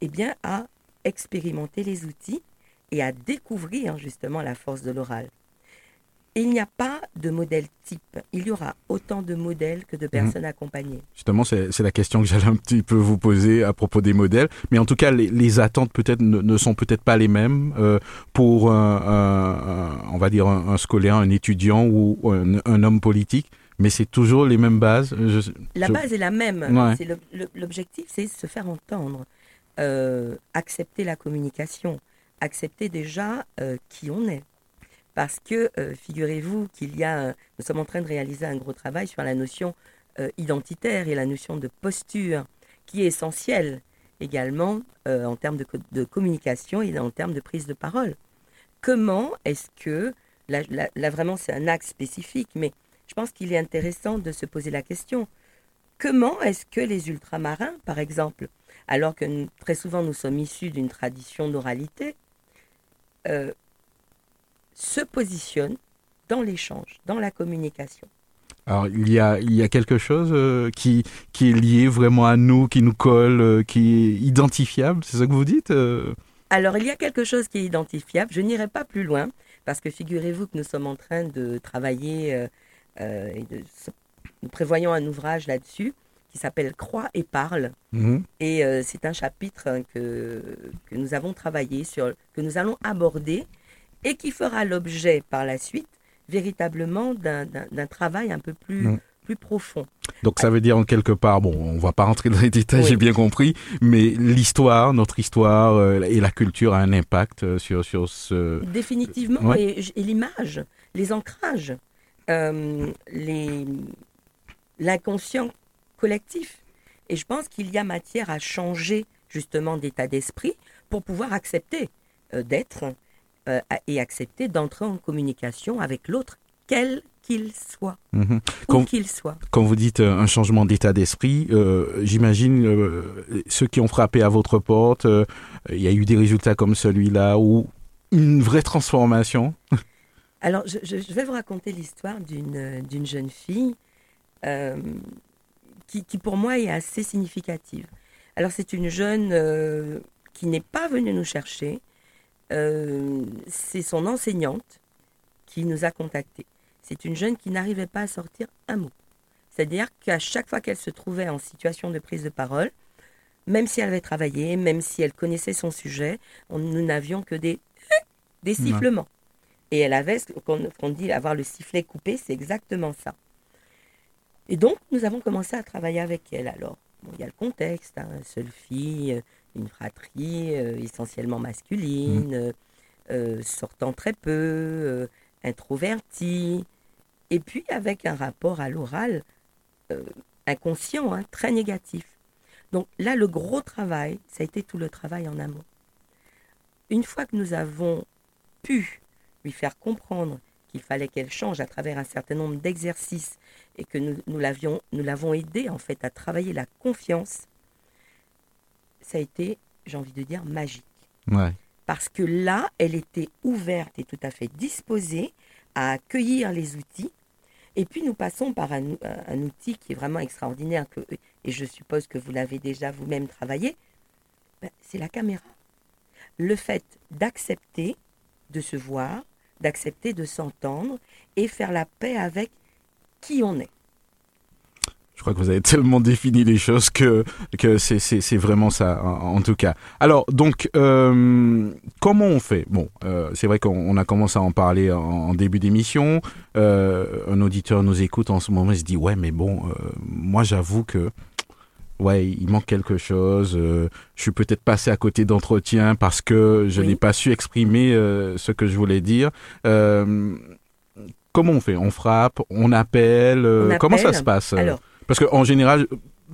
eh bien, à expérimenter les outils et à découvrir justement la force de l'oral. Il n'y a pas de modèle type. Il y aura autant de modèles que de mhm. personnes accompagnées. Justement, c'est la question que j'allais un petit peu vous poser à propos des modèles. Mais en tout cas, les, attentes peut-être ne, sont peut-être pas les mêmes euh, pour, un, on va dire, un, scolaire, un étudiant ou un, homme politique. Mais c'est toujours les mêmes bases. la base est la même. L'objectif, c'est se faire entendre, euh, accepter la communication, accepter déjà euh, qui on est parce que euh, figurez-vous qu'il y a, nous sommes en train de réaliser un gros travail sur la notion identitaire et la notion de posture, qui est essentielle également en termes de, communication et en termes de prise de parole. Comment est-ce que, là vraiment c'est un axe spécifique, mais je pense qu'il est intéressant de se poser la question, comment est-ce que les ultramarins, par exemple, alors que très souvent nous sommes issus d'une tradition d'oralité, se positionne dans l'échange, dans la communication. Alors, il y a, il y a quelque chose euh, qui, qui est lié vraiment à nous, qui nous colle, euh, qui est identifiable, c'est ça que vous dites euh? Alors, il y a quelque chose qui est identifiable. Je n'irai pas plus loin, parce que figurez-vous que nous sommes en train de travailler et de, nous prévoyons un ouvrage là-dessus qui s'appelle Croix et parle. Mhm. Et c'est un chapitre hein, que, que nous avons travaillé sur, que nous allons aborder et qui fera l'objet par la suite véritablement d'un travail un peu plus, mm. plus profond. Donc ça veut dire en quelque part, bon, on va pas rentrer dans les détails, j'ai bien compris, mais l'histoire, notre histoire euh, et la culture a un impact euh, sur, sur ce... Définitivement, et, l'image, les ancrages, euh, l'inconscient collectif. Et je pense qu'il y a matière à changer justement d'état d'esprit pour pouvoir accepter d'être euh, et accepter d'entrer en communication avec l'autre, quel qu'il soit, mhm. où qu'il soit. Quand vous dites euh, un changement d'état d'esprit, euh, j'imagine ceux qui ont frappé à votre porte, il y a eu des résultats comme celui-là ou une vraie transformation? Alors, je, vais vous raconter l'histoire d'une jeune fille qui, qui, pour moi, est assez significative. Alors, c'est une jeune qui n'est pas venue nous chercher, euh, c'est son enseignante qui nous a contactés. C'est une jeune qui n'arrivait pas à sortir un mot. C'est-à-dire qu'à chaque fois qu'elle se trouvait en situation de prise de parole, même si elle avait travaillé, même si elle connaissait son sujet, nous n'avions que des, des sifflements. Et elle avait ce qu'on dit avoir le sifflet coupé, c'est exactement ça. Et donc, nous avons commencé à travailler avec elle. Alors, il y a le contexte, hein, seule fille, une fratrie euh, essentiellement masculine, mmh. euh, sortant très peu, introvertie, et puis avec un rapport à l'oral inconscient, hein, très négatif. Donc là, le gros travail, ça a été tout le travail en amont. Une fois que nous avons pu lui faire comprendre qu'il fallait qu'elle change à travers un certain nombre d'exercices et que nous, nous l'avons aidé en fait à travailler la confiance, ça a été, j'ai envie de dire, magique. Parce que là, elle était ouverte et tout à fait disposée à accueillir les outils. Et puis nous passons par un, outil qui est vraiment extraordinaire, que, et je suppose que vous l'avez déjà vous-même travaillé, ben, c'est la caméra. Le fait d'accepter de se voir, d'accepter de s'entendre et faire la paix avec qui on est. Je crois que vous avez tellement défini les choses que que c'est vraiment ça en, tout cas. Alors donc euh, comment on fait? Bon, euh, c'est vrai qu'on on a commencé à en parler en, début d'émission. Euh, un auditeur nous écoute en ce moment, il se dit ouais mais bon, moi j'avoue que ouais il manque quelque chose. euh, je suis peut-être passé à côté d'entretien parce que je Oui. n'ai pas su exprimer euh, ce que je voulais dire. Euh, comment on fait? On frappe, on appelle, comment ça se passe Alors, parce qu'en général,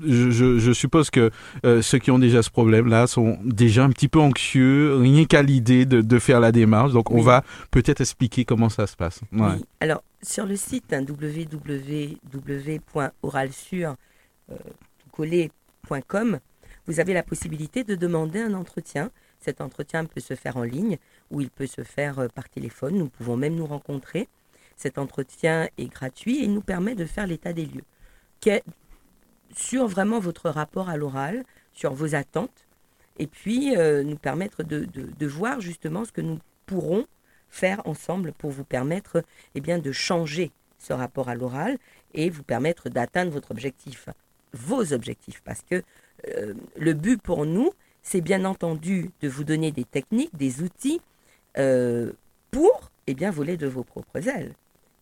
je, je, je suppose que euh, ceux qui ont déjà ce problème-là sont déjà un petit peu anxieux, rien qu'à l'idée de, de faire la démarche. Donc, on va peut-être expliquer comment ça se passe. Ouais. Oui. Alors, sur le site hein, www.oralsur, euh, tout collé, point com, vous avez la possibilité de demander un entretien. Cet entretien peut se faire en ligne ou il peut se faire euh, par téléphone. Nous pouvons même nous rencontrer. Cet entretien est gratuit et il nous permet de faire l'état des lieux sur vraiment votre rapport à l'oral, sur vos attentes, et puis euh, nous permettre de voir justement ce que nous pourrons faire ensemble pour vous permettre eh bien, de changer ce rapport à l'oral et vous permettre d'atteindre votre objectif, vos objectifs. Parce que euh, le but pour nous, c'est bien entendu de vous donner des techniques, des outils euh, pour eh bien, voler de vos propres ailes.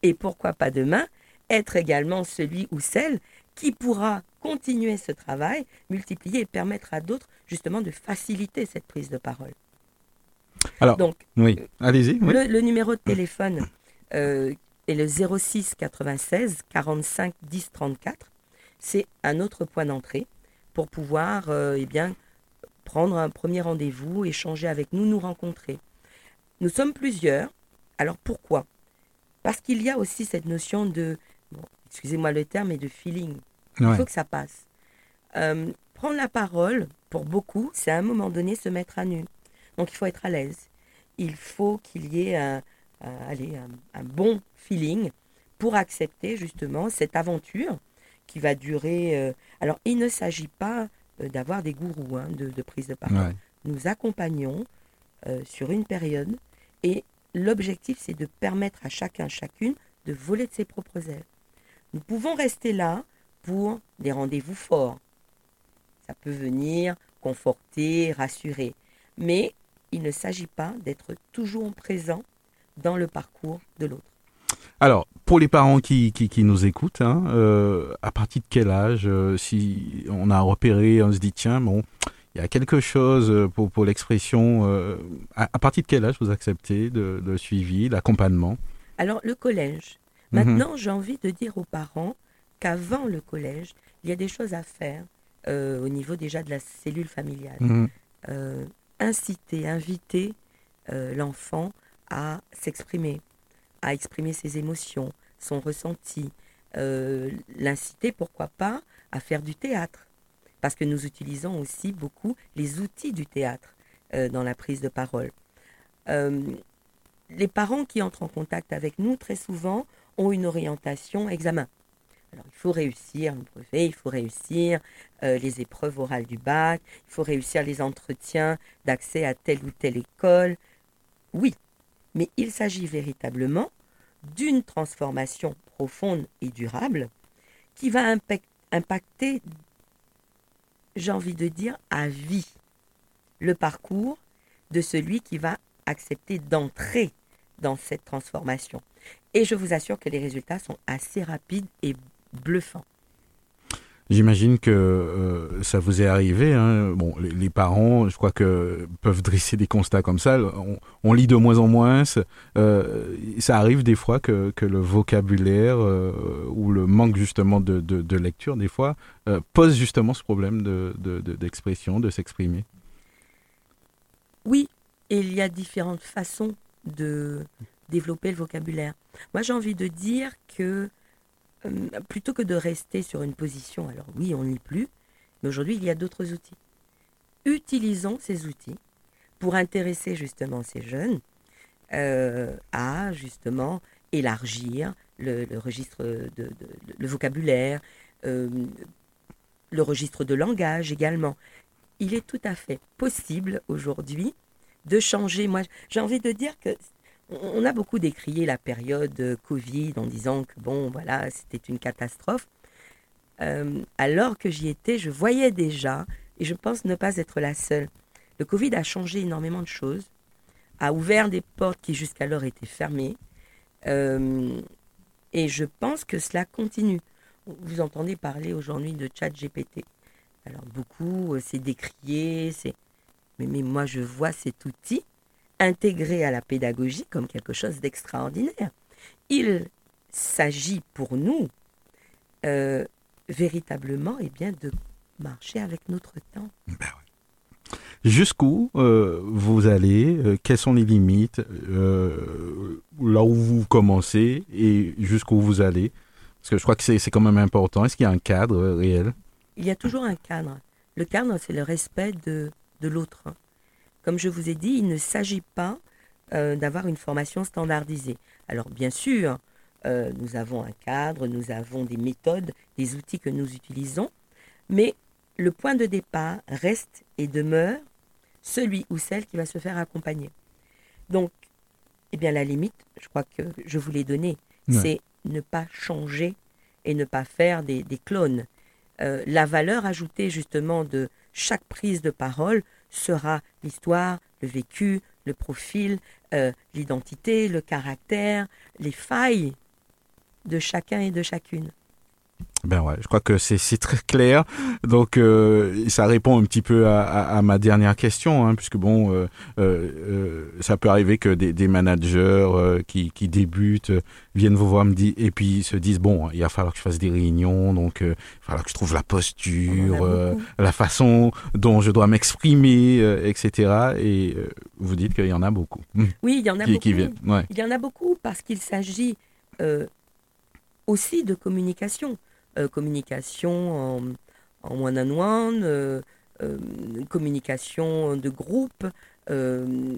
Et pourquoi pas demain, être également celui ou celle qui pourra continuer ce travail, multiplier et permettre à d'autres justement de faciliter cette prise de parole. Alors, Donc, Oui, allez-y. oui. le, le numéro de téléphone euh, est le 06 96 45 10 34. C'est un autre point d'entrée pour pouvoir euh, eh bien, prendre un premier rendez-vous, échanger avec nous, nous rencontrer. Nous sommes plusieurs. Alors pourquoi? Parce qu'il y a aussi cette notion de, bon, excusez-moi le terme, mais de feeling. Il faut que ça passe. Euh, prendre la parole, pour beaucoup, c'est à un moment donné se mettre à nu. Donc il faut être à l'aise. Il faut qu'il y ait un, un- allez, un, un bon feeling pour accepter justement cette aventure qui va durer. euh, alors il ne s'agit pas euh, d'avoir des gourous hein, de, de prise de parole. Ouais. Nous accompagnons euh, sur une période et l'objectif c'est de permettre à chacun, chacune de voler de ses propres ailes. Nous pouvons rester là pour des rendez-vous forts. Ça peut venir conforter, rassurer. Mais il ne s'agit pas d'être toujours présent dans le parcours de l'autre. Alors, pour les parents qui, qui, qui nous écoutent, hein, euh, à partir de quel âge, euh, si on a repéré, on se dit, tiens, bon, il y a quelque chose euh, pour, pour l'expression, euh, à, à partir de quel âge vous acceptez de, le suivi, l'accompagnement? Alors le collège. Mhm. Maintenant, j'ai envie de dire aux parents qu'avant le collège, il y a des choses à faire au niveau déjà de la cellule familiale. Mhm. inciter, inviter l'enfant à s'exprimer, à exprimer ses émotions, son ressenti, euh, l'inciter, pourquoi pas, à faire du théâtre. Parce que nous utilisons aussi beaucoup les outils du théâtre euh, dans la prise de parole. Euh, les parents qui entrent en contact avec nous, très souvent, ont une orientation examen. Alors, il faut réussir le brevet, il faut réussir les épreuves orales du bac, il faut réussir les entretiens d'accès à telle ou telle école. Oui, mais il s'agit véritablement d'une transformation profonde et durable qui va impact- impacter, j'ai envie de dire, à vie le parcours de celui qui va accepter d'entrer dans cette transformation. Et je vous assure que les résultats sont assez rapides et bluffants. J'imagine que euh, ça vous est arrivé. Hein. Bon, les, parents, je crois que peuvent dresser des constats comme ça. On, lit de moins en moins. Euh, ça arrive des fois que, que le vocabulaire euh, ou le manque justement de, de, lecture, des fois, pose justement ce problème de, de, de- d'expression, de s'exprimer. Oui, il y a différentes façons de développer le vocabulaire. Moi, j'ai envie de dire que plutôt que de rester sur une position, alors oui, on ne lit plus, mais aujourd'hui, il y a d'autres outils. Utilisons ces outils pour intéresser justement ces jeunes euh, à justement élargir le, registre de- le vocabulaire, euh, le registre de langage également. Il est tout à fait possible aujourd'hui de changer. Moi, j'ai envie de dire que on a beaucoup décrié la période euh, Covid en disant que bon, voilà, c'était une catastrophe. euh, alors que j'y étais, je voyais déjà, et je pense ne pas être la seule. Le Covid a changé énormément de choses, a ouvert des portes qui jusqu'alors étaient fermées, euh, et je pense que cela continue. Vous entendez parler aujourd'hui de chat GPT. Alors beaucoup, c'est décrié, c'est... Mais, mais moi, je vois cet outil intégré à la pédagogie comme quelque chose d'extraordinaire. Il s'agit pour nous euh, véritablement et eh bien, de marcher avec notre temps. Ben. Jusqu'où euh, vous allez euh, Quelles sont les limites Là où vous commencez et jusqu'où vous allez? Parce que je crois que c'est quand même important. Est-ce qu'il y a un cadre réel? Il y a toujours un cadre. Le cadre, c'est le respect de, de l'autre. Comme je vous ai dit, il ne s'agit pas d'avoir une formation standardisée. Alors bien sûr, euh, nous avons un cadre, nous avons des méthodes, des outils que nous utilisons, mais le point de départ reste et demeure celui ou celle qui va se faire accompagner. Donc, eh bien, la limite, je crois que je vous l'ai donnée, c'est ne pas changer et ne pas faire des, clones. Euh, la valeur ajoutée justement de chaque prise de parole sera l'histoire, le vécu, le profil, euh, l'identité, le caractère, les failles de chacun et de chacune. Ben ouais, je crois que c'est très clair. Donc euh, ça répond un petit peu à, ma dernière question, hein, puisque bon, euh, euh, ça peut arriver que des, managers qui, qui, débutent viennent vous voir me dire et puis se disent bon, il va falloir que je fasse des réunions, donc il va falloir que je trouve la posture, la façon dont je dois m'exprimer, etc. Et vous dites qu'il y en a beaucoup. Oui, il y en a beaucoup. Il y en a beaucoup parce qu'il s'agit aussi de communication. Euh, communication en, one-on-one, euh, euh, communication de groupe,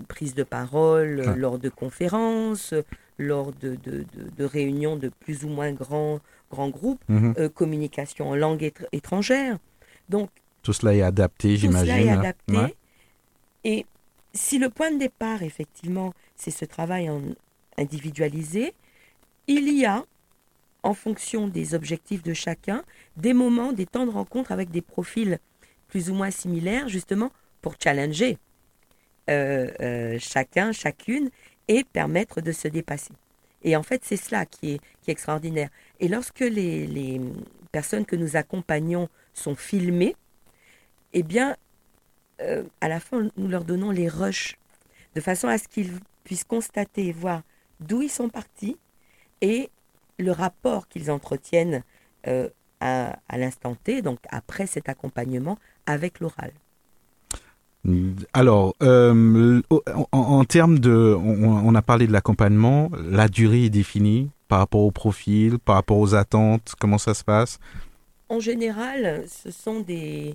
prise de parole lors de conférences, lors de, de, réunions de plus ou moins grands, grands groupes, mhm. communication en langue étrangère. Donc, tout cela est adapté, j'imagine. Tout cela est adapté. Et si le point de départ, effectivement, c'est ce travail en individualisé, il y a en fonction des objectifs de chacun, des moments, des temps de rencontre avec des profils plus ou moins similaires, justement pour challenger euh, euh, chacun, chacune, et permettre de se dépasser. Et en fait, c'est cela qui est, extraordinaire. Et lorsque les, personnes que nous accompagnons sont filmées, eh bien, euh, à la fin, nous leur donnons les rushs, de façon à ce qu'ils puissent constater et voir d'où ils sont partis et le rapport qu'ils entretiennent euh, à, l'instant T, donc après cet accompagnement avec l'oral. Alors, euh, en, termes de, on, a parlé de l'accompagnement, la durée est définie par rapport au profil, par rapport aux attentes, comment ça se passe? En général, ce sont des,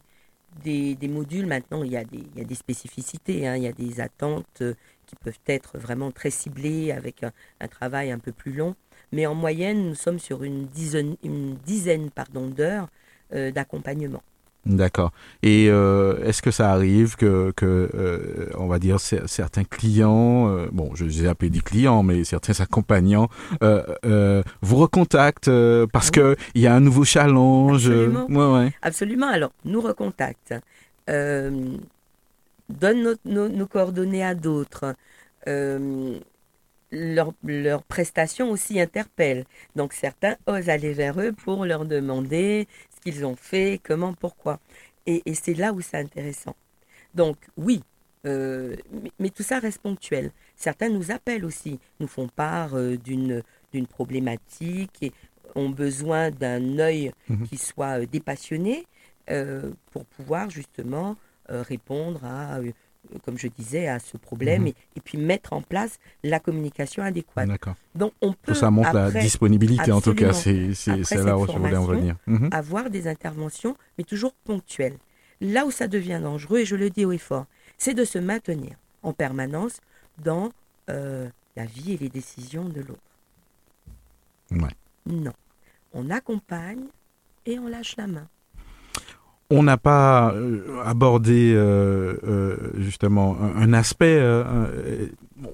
des, modules, maintenant il y a des, il y a des spécificités, hein. il y a des attentes qui peuvent être vraiment très ciblées avec un travail un peu plus long mais en moyenne, nous sommes sur une dizaine, une dizaine pardon, d'heures euh, d'accompagnement. D'accord. Et euh, est-ce que ça arrive que, que euh, on va dire, certains clients, bon, je les ai appelés des clients, mais certains accompagnants, vous recontactent parce que il y a un nouveau challenge Absolument. Ouais, ouais. Absolument. Alors, nous recontactent, donnent nos, nos, coordonnées à d'autres leurs leur prestations aussi interpellent. Donc certains osent aller vers eux pour leur demander ce qu'ils ont fait, comment, pourquoi. Et, c'est là où c'est intéressant. Donc oui, euh, mais, tout ça reste ponctuel. Certains nous appellent aussi, nous font part euh, d'une d'une problématique et ont besoin d'un œil mhm. qui soit euh, dépassionné pour pouvoir justement répondre à comme je disais, à ce problème mhm. et, puis mettre en place la communication adéquate. D'accord. Donc on peut ça montre la disponibilité en tout cas, c'est là où je voulais en venir. Avoir des interventions, mais toujours ponctuelles. Là où ça devient dangereux, et je le dis haut et fort, c'est de se maintenir en permanence dans euh, la vie et les décisions de l'autre. Ouais. Non. On accompagne et on lâche la main. On n'a pas euh, abordé euh, euh, justement un, aspect,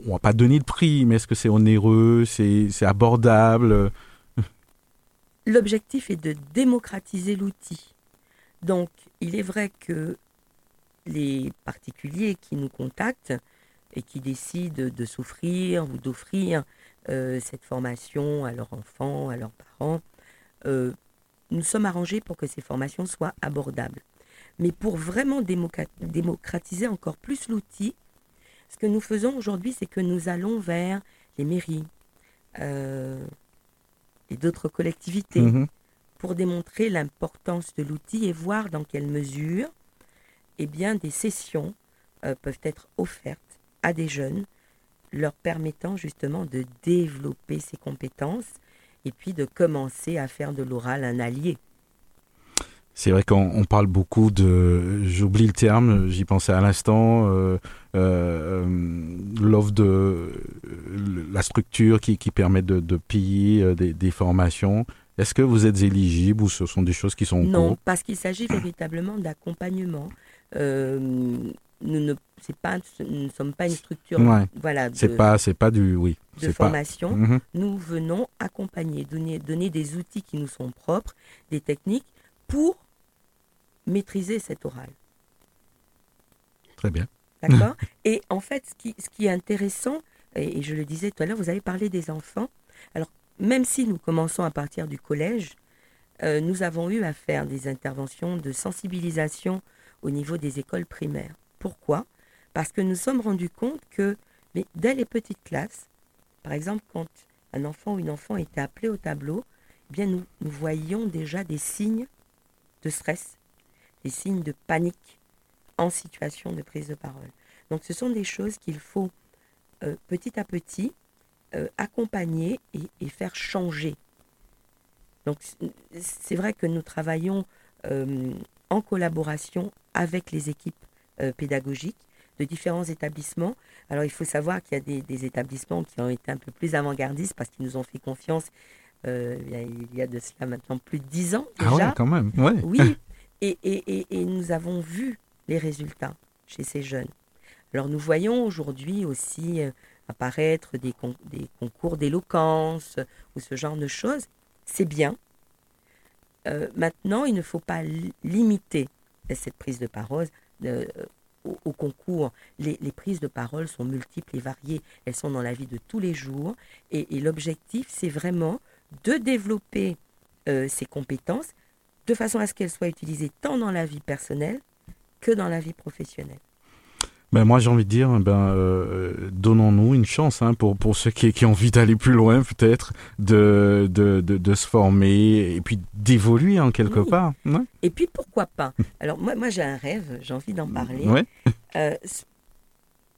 on n'a pas donné de prix, mais est-ce que c'est onéreux, c'est abordable l'objectif est de démocratiser l'outil. Donc, il est vrai que les particuliers qui nous contactent et qui décident de souffrir ou d'offrir euh, cette formation à leurs enfants, à leurs parents, euh, nous sommes arrangés pour que ces formations soient abordables. Mais pour vraiment démocratiser encore plus l'outil, ce que nous faisons aujourd'hui, c'est que nous allons vers les mairies euh, et d'autres collectivités Mhm. pour démontrer l'importance de l'outil et voir dans quelle mesure eh bien, des sessions euh, peuvent être offertes à des jeunes, leur permettant justement de développer ces compétences et puis de commencer à faire de l'oral un allié. C'est vrai qu'on on parle beaucoup de, j'oublie le terme, j'y pensais à l'instant, euh, euh, l'offre de euh, la structure qui, qui permet de, de payer euh, des, des formations. Est-ce que vous êtes éligible ou ce sont des choses qui sont Non, parce qu'il s'agit véritablement d'accompagnement. Euh, nous ne c'est pas, nous ne sommes pas une structure Ouais. voilà, de, C'est pas, c'est pas du, oui. de pas. formation. Mhm. Nous venons accompagner, donner, donner des outils qui nous sont propres, des techniques pour maîtriser cet oral. Très bien. D'accord Et en fait, ce qui, ce qui est intéressant, et, et je le disais tout à l'heure, vous avez parlé des enfants. Alors, même si nous commençons à partir du collège, euh, nous avons eu à faire des interventions de sensibilisation au niveau des écoles primaires. Pourquoi? Parce que nous sommes rendus compte que mais dès les petites classes, par exemple, quand un enfant ou une enfant était appelé au tableau, eh bien nous, nous voyions déjà des signes de stress, des signes de panique en situation de prise de parole. Donc ce sont des choses qu'il faut euh, petit à petit euh, accompagner et, faire changer. Donc c'est vrai que nous travaillons euh, en collaboration avec les équipes pédagogiques de différents établissements. Alors il faut savoir qu'il y a des, des établissements qui ont été un peu plus avant-gardistes parce qu'ils nous ont fait confiance euh, il, y a, il y a de cela maintenant plus de dix ans déjà. Ah ouais, quand même. Ouais. Oui, et, et, et, et nous avons vu les résultats chez ces jeunes. Alors nous voyons aujourd'hui aussi euh, apparaître des, con- des concours d'éloquence ou ce genre de choses. C'est bien. Euh, maintenant, il ne faut pas li- limiter cette prise de parole au, concours. Les, prises de parole sont multiples et variées. Elles sont dans la vie de tous les jours. Et, et l'objectif, c'est vraiment de développer euh, ces compétences de façon à ce qu'elles soient utilisées tant dans la vie personnelle que dans la vie professionnelle. Ben moi j'ai envie de dire, ben euh, donnons-nous une chance hein, pour pour ceux qui, qui ont envie d'aller plus loin peut-être, de, de, de de se former et puis d'évoluer en quelque Oui. part. Ouais. Et puis pourquoi pas? Alors moi, moi j'ai un rêve, j'ai envie d'en parler. Ouais. Euh,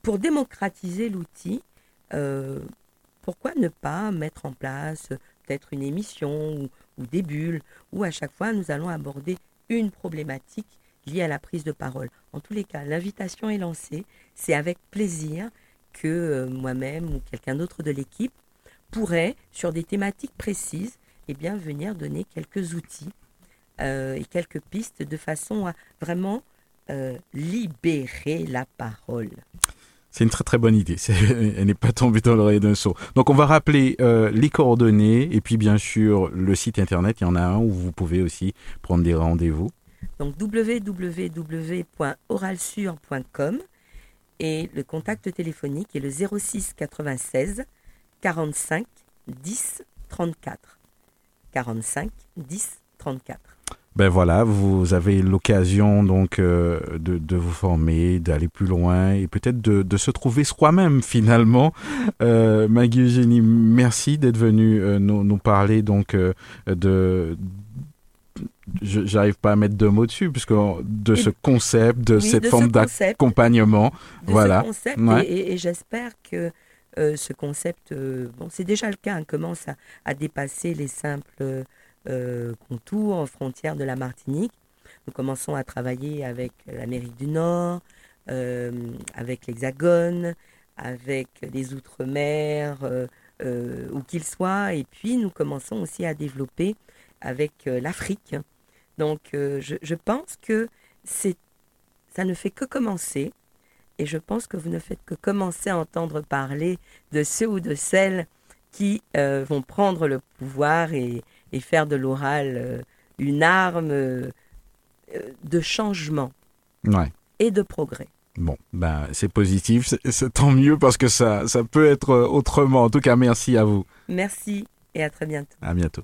pour démocratiser l'outil, euh, pourquoi ne pas mettre en place peut-être une émission ou, ou des bulles où à chaque fois nous allons aborder une problématique liée à la prise de parole. En tous les cas, l'invitation est lancée. C'est avec plaisir que euh, moi-même ou quelqu'un d'autre de l'équipe pourrait, sur des thématiques précises, eh bien, venir donner quelques outils euh, et quelques pistes de façon à vraiment euh, libérer la parole. C'est une très très bonne idée. Elle n'est pas tombée dans l'oreille d'un sourd. Donc on va rappeler les coordonnées et puis bien sûr le site internet. Il y en a un où vous pouvez aussi prendre des rendez-vous. Donc www.oralsur.com et le contact téléphonique est le 06 96 45 10 34. 45 10 34. Ben voilà, vous avez l'occasion donc euh, de, vous former, d'aller plus loin et peut-être de, se trouver soi-même finalement. Euh, Maggie Eugénie, merci d'être venue euh, nous, parler donc euh, de j'arrive pas à mettre deux mots dessus puisque de ce concept, de Oui, cette de forme d'accompagnement. Voilà. ce concept Ouais. et, et- et j'espère que euh, ce concept, euh, bon, c'est déjà le cas, hein, commence à, à dépasser les simples euh, contours, frontières de la Martinique. Nous commençons à travailler avec l'Amérique du Nord, euh, avec l'Hexagone, avec les Outre-mer, où qu'ils soient, et puis nous commençons aussi à développer avec l'Afrique. Donc euh, je, je pense que c'est, ça ne fait que commencer. Et je pense que vous ne faites que commencer à entendre parler de ceux ou de celles qui euh, vont prendre le pouvoir et, et faire de l'oral euh, une arme de changement Ouais. et de progrès. Bon, ben c'est positif, c'est- tant mieux parce que ça, ça peut être autrement. En tout cas, merci à vous. Merci et à très bientôt. À bientôt.